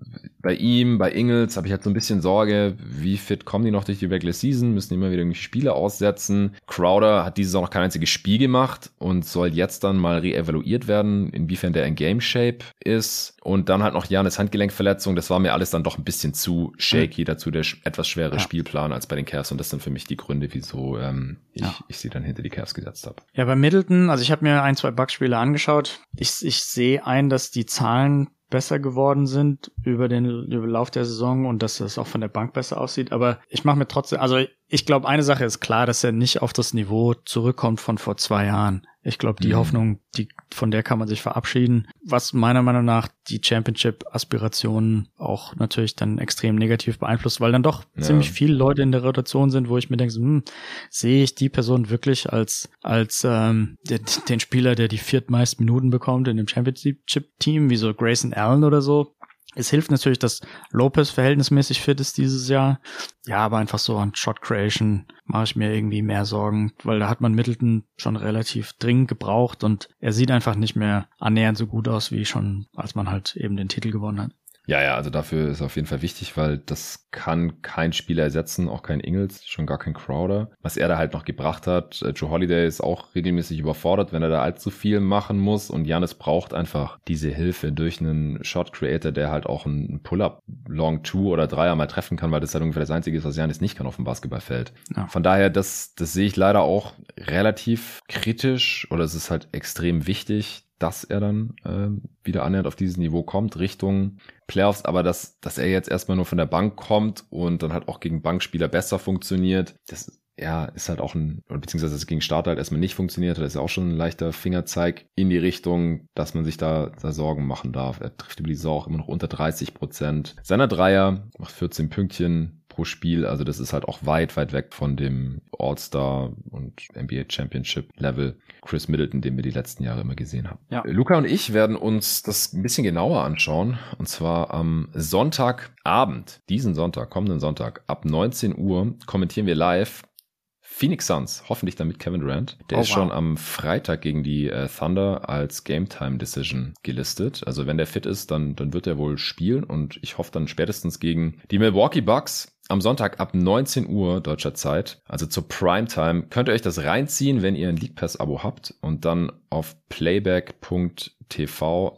bei ihm, bei Ingels habe ich halt so ein bisschen Sorge, wie fit kommen die noch durch die Regular Season, müssen immer wieder irgendwelche Spiele aussetzen. Crowder hat dieses auch noch kein einziges Spiel gemacht und soll jetzt dann mal reevaluiert werden, inwiefern der in Game Shape ist. Und dann halt noch Janis Handgelenkverletzung. Das war mir alles dann doch ein bisschen zu shaky, dazu der etwas schwere ja. Spielplan als bei den Cavs. Und das sind für mich die Gründe, wieso ähm, ich, ja. ich sie dann hinter die Cavs gesetzt habe.
Ja, bei Middleton, also ich habe mir ein, zwei Bugspiele angeschaut. Ich, ich sehe ein, dass die Zahlen besser geworden sind über den über Lauf der Saison und dass es auch von der Bank besser aussieht. Aber ich mache mir trotzdem, also ich glaube, eine Sache ist klar, dass er nicht auf das Niveau zurückkommt von vor zwei Jahren. Ich glaube, die mhm. Hoffnung, die, von der kann man sich verabschieden. Was meiner Meinung nach die Championship-Aspirationen auch natürlich dann extrem negativ beeinflusst, weil dann doch ja. ziemlich viele Leute in der Rotation sind, wo ich mir denke, hm, sehe ich die Person wirklich als, als ähm, den, den Spieler, der die viertmeisten Minuten bekommt in dem Championship-Team, wie so Grayson Allen oder so. Es hilft natürlich, dass Lopez verhältnismäßig fit ist dieses Jahr. Ja, aber einfach so an Shot Creation mache ich mir irgendwie mehr Sorgen, weil da hat man Middleton schon relativ dringend gebraucht und er sieht einfach nicht mehr annähernd so gut aus wie schon, als man halt eben den Titel gewonnen hat.
Ja, ja, also dafür ist auf jeden Fall wichtig, weil das kann kein Spieler ersetzen, auch kein Ingles, schon gar kein Crowder. Was er da halt noch gebracht hat, äh, Joe Holiday ist auch regelmäßig überfordert, wenn er da allzu viel machen muss und Janis braucht einfach diese Hilfe durch einen Shot Creator, der halt auch einen Pull-up Long Two oder Dreier mal treffen kann, weil das halt ungefähr das Einzige ist, was Janis nicht kann auf dem Basketballfeld. Ja. Von daher, das, das sehe ich leider auch relativ kritisch oder es ist halt extrem wichtig, dass er dann äh, wieder annähernd auf dieses Niveau kommt, Richtung Playoffs, aber dass, dass er jetzt erstmal nur von der Bank kommt und dann halt auch gegen Bankspieler besser funktioniert, das ja, ist halt auch ein, beziehungsweise dass es gegen Starter halt erstmal nicht funktioniert hat, ist ja auch schon ein leichter Fingerzeig in die Richtung, dass man sich da, da Sorgen machen darf. Er trifft über die Saison auch immer noch unter 30 Prozent seiner Dreier, macht 14 Pünktchen, pro Spiel. Also das ist halt auch weit, weit weg von dem All-Star und NBA Championship Level Chris Middleton, den wir die letzten Jahre immer gesehen haben. Ja. Luca und ich werden uns das ein bisschen genauer anschauen. Und zwar am Sonntagabend, diesen Sonntag, kommenden Sonntag, ab 19 Uhr kommentieren wir live Phoenix Suns, hoffentlich dann mit Kevin Durant. Der oh, ist wow. schon am Freitag gegen die äh, Thunder als Game Time Decision gelistet. Also wenn der fit ist, dann, dann wird er wohl spielen und ich hoffe dann spätestens gegen die Milwaukee Bucks am Sonntag ab 19 Uhr deutscher Zeit, also zur Primetime, könnt ihr euch das reinziehen, wenn ihr ein League Pass Abo habt und dann auf playback.tv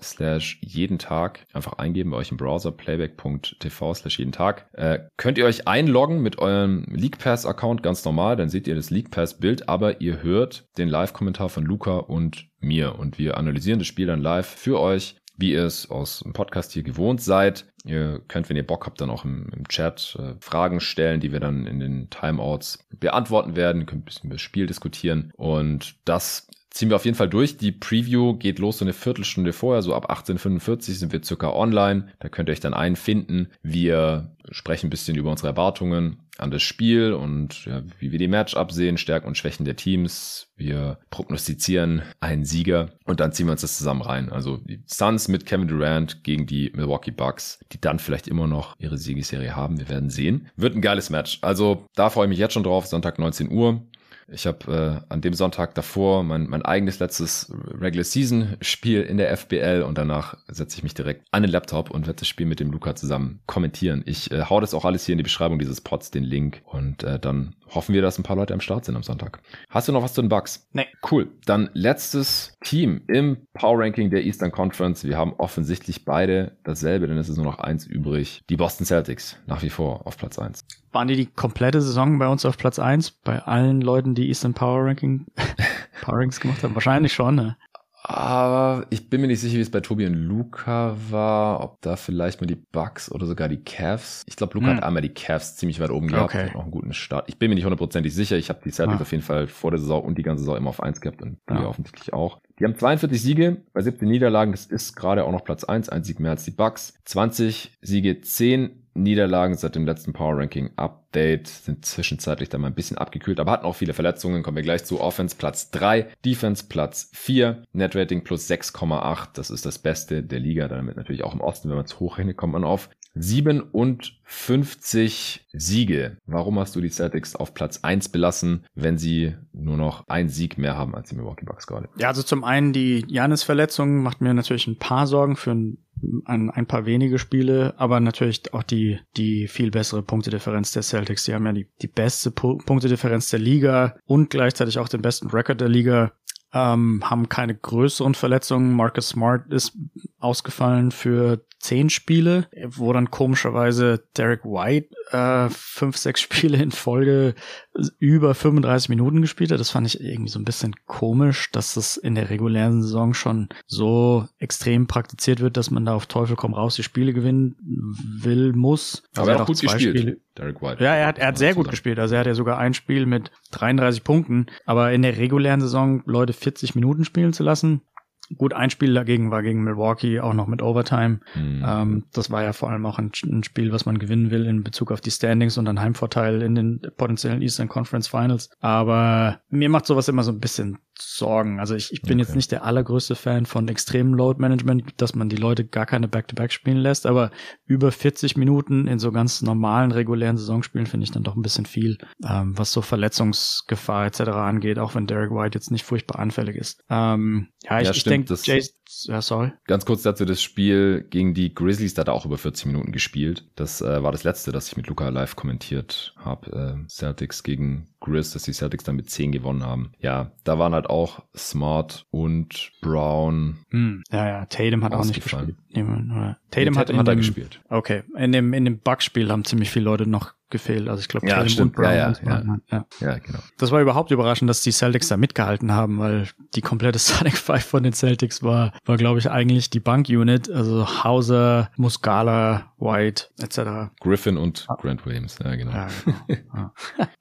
slash jeden Tag einfach eingeben bei euch im Browser playback.tv slash jeden Tag. Äh, könnt ihr euch einloggen mit eurem League Pass Account ganz normal, dann seht ihr das League Pass Bild, aber ihr hört den Live-Kommentar von Luca und mir und wir analysieren das Spiel dann live für euch wie ihr es aus dem Podcast hier gewohnt seid. Ihr könnt, wenn ihr Bock habt, dann auch im, im Chat äh, Fragen stellen, die wir dann in den Timeouts beantworten werden. Ihr könnt ein bisschen über das Spiel diskutieren. Und das ziehen wir auf jeden Fall durch. Die Preview geht los so eine Viertelstunde vorher, so ab 18.45 sind wir circa online. Da könnt ihr euch dann einfinden. Wir sprechen ein bisschen über unsere Erwartungen an das Spiel und ja, wie wir die Matchup sehen, Stärken und Schwächen der Teams. Wir prognostizieren einen Sieger und dann ziehen wir uns das zusammen rein. Also die Suns mit Kevin Durant gegen die Milwaukee Bucks, die dann vielleicht immer noch ihre Siegesserie haben. Wir werden sehen. Wird ein geiles Match. Also da freue ich mich jetzt schon drauf. Sonntag 19 Uhr. Ich habe äh, an dem Sonntag davor mein, mein eigenes letztes Regular Season Spiel in der FBL und danach setze ich mich direkt an den Laptop und werde das Spiel mit dem Luca zusammen kommentieren. Ich äh, hau das auch alles hier in die Beschreibung dieses Pods, den Link und äh, dann hoffen wir, dass ein paar Leute am Start sind am Sonntag. Hast du noch was zu den Bugs?
Nee.
Cool. Dann letztes Team im Power Ranking der Eastern Conference. Wir haben offensichtlich beide dasselbe, denn es ist nur noch eins übrig. Die Boston Celtics nach wie vor auf Platz eins.
Waren die die komplette Saison bei uns auf Platz eins Bei allen Leuten, die Eastern Power Ranking (laughs) Power Rankings gemacht haben? Wahrscheinlich schon, ne?
Aber ich bin mir nicht sicher, wie es bei Tobi und Luca war, ob da vielleicht mal die Bucks oder sogar die Cavs. Ich glaube, Luca hm. hat einmal die Cavs ziemlich weit oben gehabt, okay. hat auch einen guten Start. Ich bin mir nicht hundertprozentig sicher. Ich habe die Celtics ah. auf jeden Fall vor der Saison und die ganze Saison immer auf eins gehabt und ja. offensichtlich auch. Die haben 42 Siege bei 17 Niederlagen. Das ist gerade auch noch Platz eins, ein Sieg mehr als die Bucks. 20 Siege, 10 Niederlagen seit dem letzten Power Ranking Update sind zwischenzeitlich dann mal ein bisschen abgekühlt, aber hatten auch viele Verletzungen. Kommen wir gleich zu. Offense Platz 3, Defense Platz 4, Net Rating plus 6,8. Das ist das Beste der Liga. Damit natürlich auch im Osten, wenn man es hochrechnet, kommt man auf 57 Siege. Warum hast du die Celtics auf Platz 1 belassen, wenn sie nur noch einen Sieg mehr haben als die Milwaukee Bucks gerade?
Ja, also zum einen die Janis-Verletzung macht mir natürlich ein paar Sorgen für ein ein, ein paar wenige Spiele, aber natürlich auch die, die viel bessere Punktedifferenz der Celtics. Die haben ja die, die beste Punktedifferenz der Liga und gleichzeitig auch den besten Rekord der Liga ähm, haben keine größeren Verletzungen. Marcus Smart ist ausgefallen für zehn Spiele, wo dann komischerweise Derek White äh, fünf, sechs Spiele in Folge über 35 Minuten gespielt hat. Das fand ich irgendwie so ein bisschen komisch, dass das in der regulären Saison schon so extrem praktiziert wird, dass man da auf Teufel komm raus die Spiele gewinnen will, muss.
Aber er hat auch gut gespielt.
Spiele. Derek White. Ja, er hat, er hat sehr gut gespielt. Also er hat ja sogar ein Spiel mit 33 Punkten. Aber in der regulären Saison Leute 40 Minuten spielen zu lassen, Gut, ein Spiel dagegen war gegen Milwaukee, auch noch mit Overtime. Mhm. Ähm, das war ja vor allem auch ein, ein, Spiel, was man gewinnen will in Bezug auf die Standings und einen Heimvorteil in den potenziellen Eastern Conference Finals. Aber mir macht sowas immer so ein bisschen Sorgen. Also ich, ich bin okay. jetzt nicht der allergrößte Fan von extremem Load Management, dass man die Leute gar keine Back-to-Back -Back spielen lässt, aber über 40 Minuten in so ganz normalen, regulären Saisonspielen finde ich dann doch ein bisschen viel, ähm, was so Verletzungsgefahr etc. angeht, auch wenn Derek White jetzt nicht furchtbar anfällig ist. Ähm, ja, ich, ja, ich denke, ja, sorry.
Ganz kurz dazu, das Spiel gegen die Grizzlies, da hat er auch über 40 Minuten gespielt. Das äh, war das letzte, das ich mit Luca live kommentiert habe. Äh, Celtics gegen Grizz, dass die Celtics dann mit 10 gewonnen haben. Ja, da waren halt auch Smart und Brown.
Hm, ja, ja, Tatum hat auch nicht gespielt.
Tatum, Tatum hat, hat er gespielt.
Okay, in dem, in dem Bug-Spiel haben ziemlich viele Leute noch gefehlt. Also ich glaube,
ja,
und
Brown. Ja, ja, ja. ja. genau.
Das war überhaupt überraschend, dass die Celtics da mitgehalten haben, weil die komplette (laughs) Starting Five von den Celtics war, war glaube ich eigentlich die Bank-Unit. Also Hauser, Muscala, White etc.
Griffin und. Grant Williams. Ja, genau. Ja,
genau.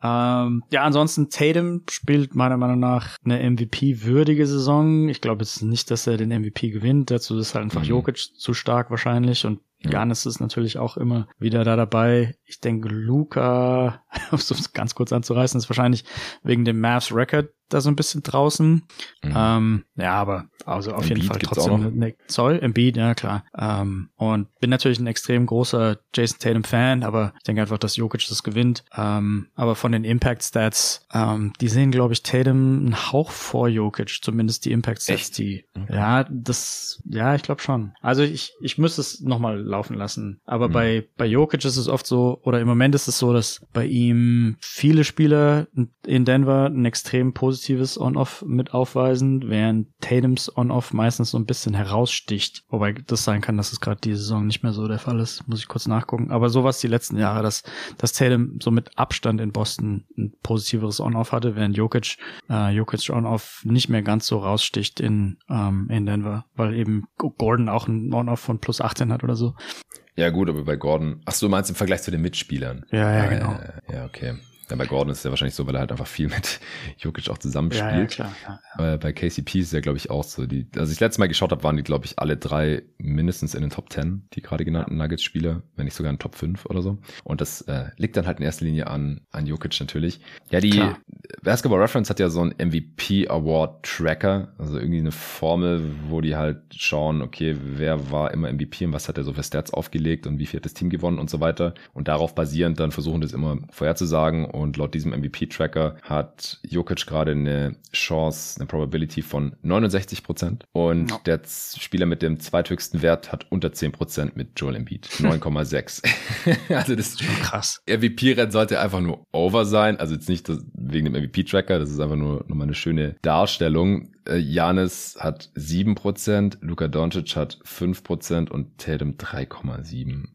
ja. (laughs) ähm, ja, ansonsten Tatum spielt meiner Meinung nach eine MVP-würdige Saison. Ich glaube jetzt nicht, dass er den MVP gewinnt. Dazu ist halt einfach mhm. Jokic zu stark wahrscheinlich und Janis ist natürlich auch immer wieder da dabei. Ich denke, Luca, (laughs) um es ganz kurz anzureißen, ist wahrscheinlich wegen dem Mavs Record da so ein bisschen draußen. Mhm. Ähm, ja, aber also auf Embiid jeden Fall trotzdem ne, Zoll, Embiid, ja klar. Ähm, und bin natürlich ein extrem großer Jason Tatum Fan, aber ich denke einfach, dass Jokic das gewinnt. Ähm, aber von den Impact Stats, ähm, die sehen, glaube ich, Tatum einen Hauch vor Jokic, zumindest die Impact Stats, Echt? die. Okay. Ja, das, ja, ich glaube schon. Also ich, ich müsste es nochmal laufen lassen. Aber mhm. bei, bei Jokic ist es oft so, oder im Moment ist es so, dass bei ihm viele Spieler in Denver ein extrem positives On-Off mit aufweisen, während Tatums On-Off meistens so ein bisschen heraussticht. Wobei das sein kann, dass es gerade diese Saison nicht mehr so der Fall ist. Muss ich kurz nachgucken. Aber sowas die letzten Jahre, dass, dass Tatum so mit Abstand in Boston ein positiveres On-Off hatte, während Jokic, äh, Jokic On-Off nicht mehr ganz so raussticht in, ähm, in Denver, weil eben Gordon auch ein On-Off von plus 18 hat oder so.
Ja gut, aber bei Gordon, ach so, du meinst im Vergleich zu den Mitspielern.
Ja, ja, genau.
Ja, ja okay. Ja, bei Gordon ist es ja wahrscheinlich so, weil er halt einfach viel mit (laughs) Jokic auch zusammenspielt. Ja, ja, klar. Ja, ja. Bei KCP ist ja, glaube ich, auch so. Die, als ich das letzte Mal geschaut habe, waren die, glaube ich, alle drei mindestens in den Top 10, die gerade genannten Nuggets-Spieler, wenn nicht sogar in Top 5 oder so. Und das äh, liegt dann halt in erster Linie an, an Jokic natürlich. Ja, die klar. Basketball Reference hat ja so einen MVP Award Tracker, also irgendwie eine Formel, wo die halt schauen, okay, wer war immer MVP und was hat er so für Stats aufgelegt und wie viel hat das Team gewonnen und so weiter. Und darauf basierend dann versuchen das immer vorherzusagen. Und laut diesem MVP Tracker hat Jokic gerade eine Chance, eine Probability von 69 Prozent. Und ja. der Spieler mit dem zweithöchsten Wert hat unter 10 Prozent mit Joel Embiid. 9,6. (laughs) also das ist krass. MVP-Rennen sollte einfach nur over sein. Also jetzt nicht wegen dem MVP-Tracker, das ist einfach nur nochmal eine schöne Darstellung. Janis äh, hat 7%, Luka Doncic hat 5% und Tatum 3,7.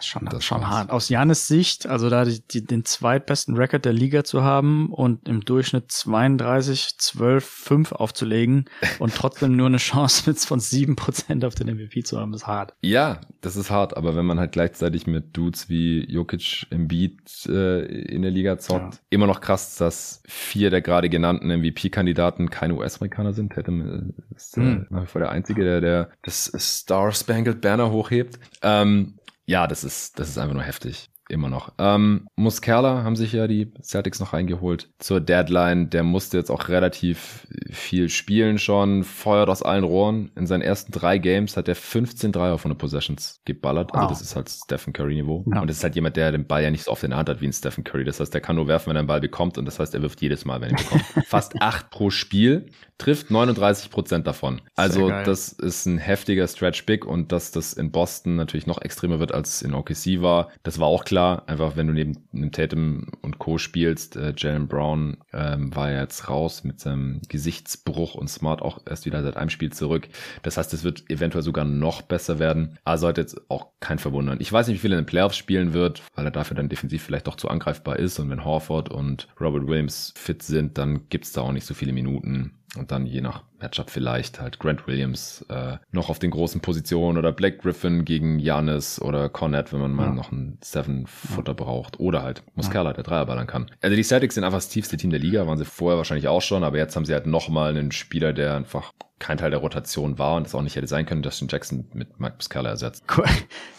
Schon, das schon hart. Aus Janis Sicht, also da die, die, den zweitbesten Rekord der Liga zu haben und im Durchschnitt 32, 12, 5 aufzulegen (laughs) und trotzdem nur eine Chance mit von 7% auf den MVP zu haben, ist hart.
Ja, das ist hart, aber wenn man halt gleichzeitig mit Dudes wie Jokic, Embiid äh, in der Liga zockt, ja. immer noch krass, dass vier der gerade genannten MVP-Kandidaten keine US-Amerikaner sind. Tatum ist äh, hm. nach wie vor der Einzige, der, der das Star Spangled Banner hochhebt. Ähm, ja, das ist, das ist einfach nur heftig immer noch. Ähm, Muscala haben sich ja die Celtics noch reingeholt zur Deadline. Der musste jetzt auch relativ viel spielen schon, feuert aus allen Rohren. In seinen ersten drei Games hat er 15 Dreier von den Possessions geballert. Also wow. Also das ist halt Stephen Curry Niveau. Ja. Und das ist halt jemand, der den Ball ja nicht so oft in der Hand hat wie ein Stephen Curry. Das heißt, der kann nur werfen, wenn er den Ball bekommt. Und das heißt, er wirft jedes Mal, wenn er ihn bekommt. (laughs) Fast acht pro Spiel, trifft 39 Prozent davon. Also das ist ein heftiger Stretch Big und dass das in Boston natürlich noch extremer wird als in OKC war, das war auch klar klar, einfach wenn du neben einem Tatum und Co. spielst, äh, Jalen Brown ähm, war ja jetzt raus mit seinem Gesichtsbruch und Smart auch erst wieder seit einem Spiel zurück. Das heißt, es wird eventuell sogar noch besser werden. Aber sollte jetzt auch kein verwundern. Ich weiß nicht, wie viel er in den Playoffs spielen wird, weil er dafür dann defensiv vielleicht doch zu angreifbar ist. Und wenn Horford und Robert Williams fit sind, dann gibt's da auch nicht so viele Minuten. Und dann je nach Matchup vielleicht halt Grant Williams äh, noch auf den großen Positionen oder Black Griffin gegen Janis oder Cornett, wenn man mal ja. noch einen Seven-Footer ja. braucht. Oder halt Muscala, ja. der Dreier ballern kann. Also die Celtics sind einfach das tiefste Team der Liga, waren sie vorher wahrscheinlich auch schon, aber jetzt haben sie halt nochmal einen Spieler, der einfach kein Teil der Rotation war und das auch nicht hätte sein können, Justin Jackson mit Mike Muscala ersetzt. Cool.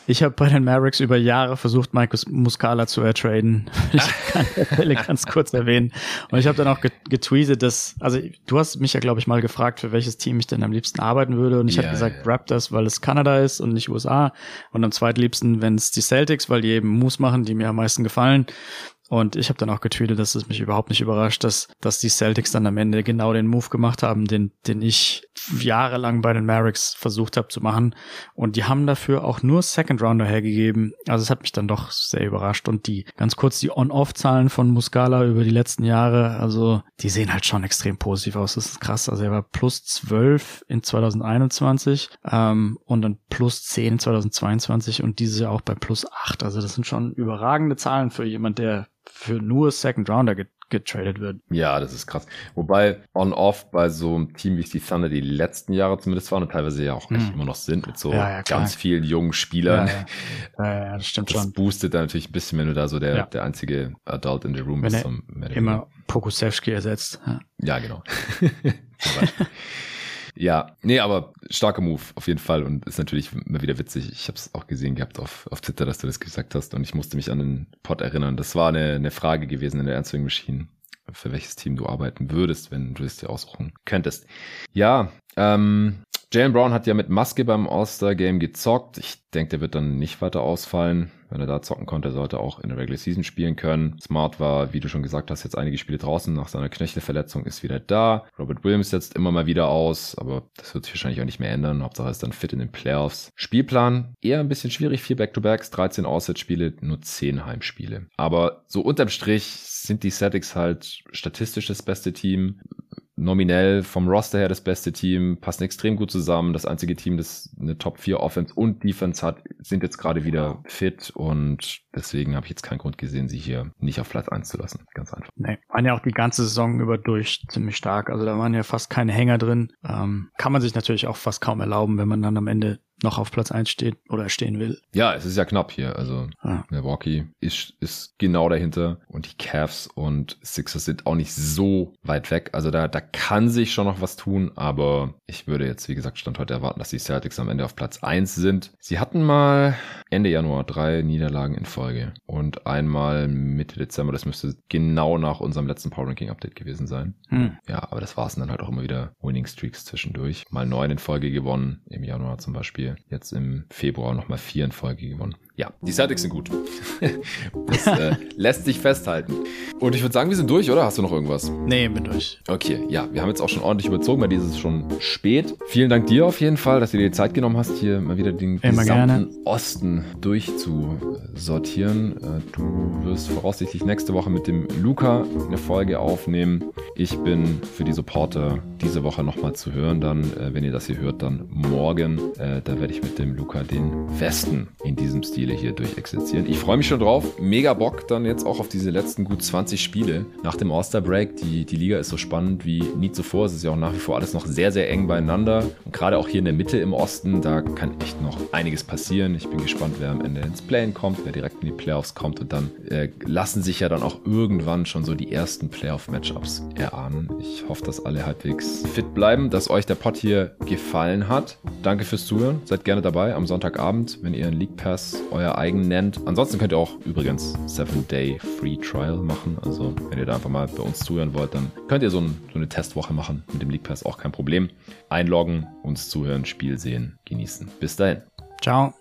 Ich habe bei den Mavericks über Jahre versucht, Mike Muscala zu ertraden. (laughs) Ich kann der Fälle ganz kurz erwähnen. Und ich habe dann auch getweetet, dass, also du hast mich ja, glaube ich, mal gefragt, für welches Team ich denn am liebsten arbeiten würde. Und ich ja, habe gesagt, ja. Raptors, weil es Kanada ist und nicht USA. Und am zweitliebsten, wenn es die Celtics, weil die eben Moves machen, die mir am meisten gefallen. Und ich habe dann auch getweetet, dass es mich überhaupt nicht überrascht, dass, dass die Celtics dann am Ende genau den Move gemacht haben, den, den ich jahrelang bei den Mavericks versucht habe zu machen. Und die haben dafür auch nur Second Rounder hergegeben. Also es hat mich dann doch sehr überrascht. Und die ganz kurz die On-Off-Zahlen von Muscala über die letzten Jahre, also die sehen halt schon extrem positiv aus. Das ist krass. Also er war plus 12 in 2021 ähm, und dann plus 10 in 2022 und dieses Jahr auch bei plus 8. Also das sind schon überragende Zahlen für jemand, der für nur Second Rounder getradet wird.
Ja, das ist krass. Wobei on-off bei so einem Team wie die Thunder die letzten Jahre zumindest waren und teilweise ja auch echt hm. immer noch sind mit so ja, ja, ganz vielen jungen Spielern.
Ja, das stimmt das schon.
Das boostet dann natürlich ein bisschen, wenn du da so der, der einzige Adult in the Room
wenn bist. Zum, immer Pokusevski ersetzt.
Ja, genau. (laughs) Ja, nee, aber starker Move auf jeden Fall und ist natürlich immer wieder witzig. Ich habe es auch gesehen gehabt auf, auf Twitter, dass du das gesagt hast und ich musste mich an den Pod erinnern. Das war eine, eine Frage gewesen in der Answering Machine, für welches Team du arbeiten würdest, wenn du es dir aussuchen könntest. Ja, ähm, Jalen Brown hat ja mit Maske beim All-Star-Game gezockt. Ich denke, der wird dann nicht weiter ausfallen. Wenn er da zocken konnte, sollte er auch in der Regular Season spielen können. Smart war, wie du schon gesagt hast, jetzt einige Spiele draußen nach seiner Knöchelverletzung, ist wieder da. Robert Williams setzt immer mal wieder aus, aber das wird sich wahrscheinlich auch nicht mehr ändern. Hauptsache ist dann fit in den Playoffs. Spielplan eher ein bisschen schwierig. Vier Back-to-Backs, 13 Auswärtsspiele, nur 10 Heimspiele. Aber so unterm Strich sind die Celtics halt statistisch das beste Team nominell vom Roster her das beste Team, passen extrem gut zusammen. Das einzige Team, das eine Top 4 Offense und Defense hat, sind jetzt gerade wieder fit und deswegen habe ich jetzt keinen Grund gesehen, sie hier nicht auf Platz 1 zu lassen. Ganz einfach.
Nee, waren ja auch die ganze Saison über durch ziemlich stark. Also da waren ja fast keine Hänger drin. Ähm, kann man sich natürlich auch fast kaum erlauben, wenn man dann am Ende noch auf Platz 1 steht oder stehen will.
Ja, es ist ja knapp hier. Also ah. Milwaukee ist, ist genau dahinter und die Cavs und Sixers sind auch nicht so weit weg. Also da, da kann sich schon noch was tun, aber ich würde jetzt, wie gesagt, Stand heute erwarten, dass die Celtics am Ende auf Platz 1 sind. Sie hatten mal Ende Januar drei Niederlagen in Folge und einmal Mitte Dezember, das müsste genau nach unserem letzten Power Ranking Update gewesen sein. Hm. Ja, aber das war es dann halt auch immer wieder Winning Streaks zwischendurch. Mal neun in Folge gewonnen, im Januar zum Beispiel. Jetzt im Februar nochmal vier in Folge gewonnen. Ja, die Celtics sind gut. (laughs) das äh, lässt sich festhalten. Und ich würde sagen, wir sind durch, oder? Hast du noch irgendwas?
Nee, bin durch.
Okay, ja, wir haben jetzt auch schon ordentlich überzogen, weil dieses schon spät. Vielen Dank dir auf jeden Fall, dass du dir die Zeit genommen hast, hier mal wieder den
Immer gesamten gerne.
Osten durchzusortieren. Äh, du wirst voraussichtlich nächste Woche mit dem Luca eine Folge aufnehmen. Ich bin für die Supporter diese Woche nochmal zu hören. Dann, äh, wenn ihr das hier hört, dann morgen. Äh, da werde ich mit dem Luca den Westen in diesem Stil Spiele hier durchexerzieren. Ich freue mich schon drauf. Mega Bock dann jetzt auch auf diese letzten gut 20 Spiele nach dem All-Star-Break. Die, die Liga ist so spannend wie nie zuvor. Es ist ja auch nach wie vor alles noch sehr, sehr eng beieinander. Und gerade auch hier in der Mitte im Osten, da kann echt noch einiges passieren. Ich bin gespannt, wer am Ende ins Play-In kommt, wer direkt in die Playoffs kommt. Und dann äh, lassen sich ja dann auch irgendwann schon so die ersten Playoff-Matchups erahnen. Ich hoffe, dass alle halbwegs fit bleiben, dass euch der Pod hier gefallen hat. Danke fürs Zuhören. Seid gerne dabei am Sonntagabend, wenn ihr einen League Pass euer eigen nennt. Ansonsten könnt ihr auch übrigens 7-Day Free Trial machen. Also wenn ihr da einfach mal bei uns zuhören wollt, dann könnt ihr so, ein, so eine Testwoche machen mit dem League Pass, auch kein Problem. Einloggen, uns zuhören, Spiel sehen, genießen. Bis dahin.
Ciao.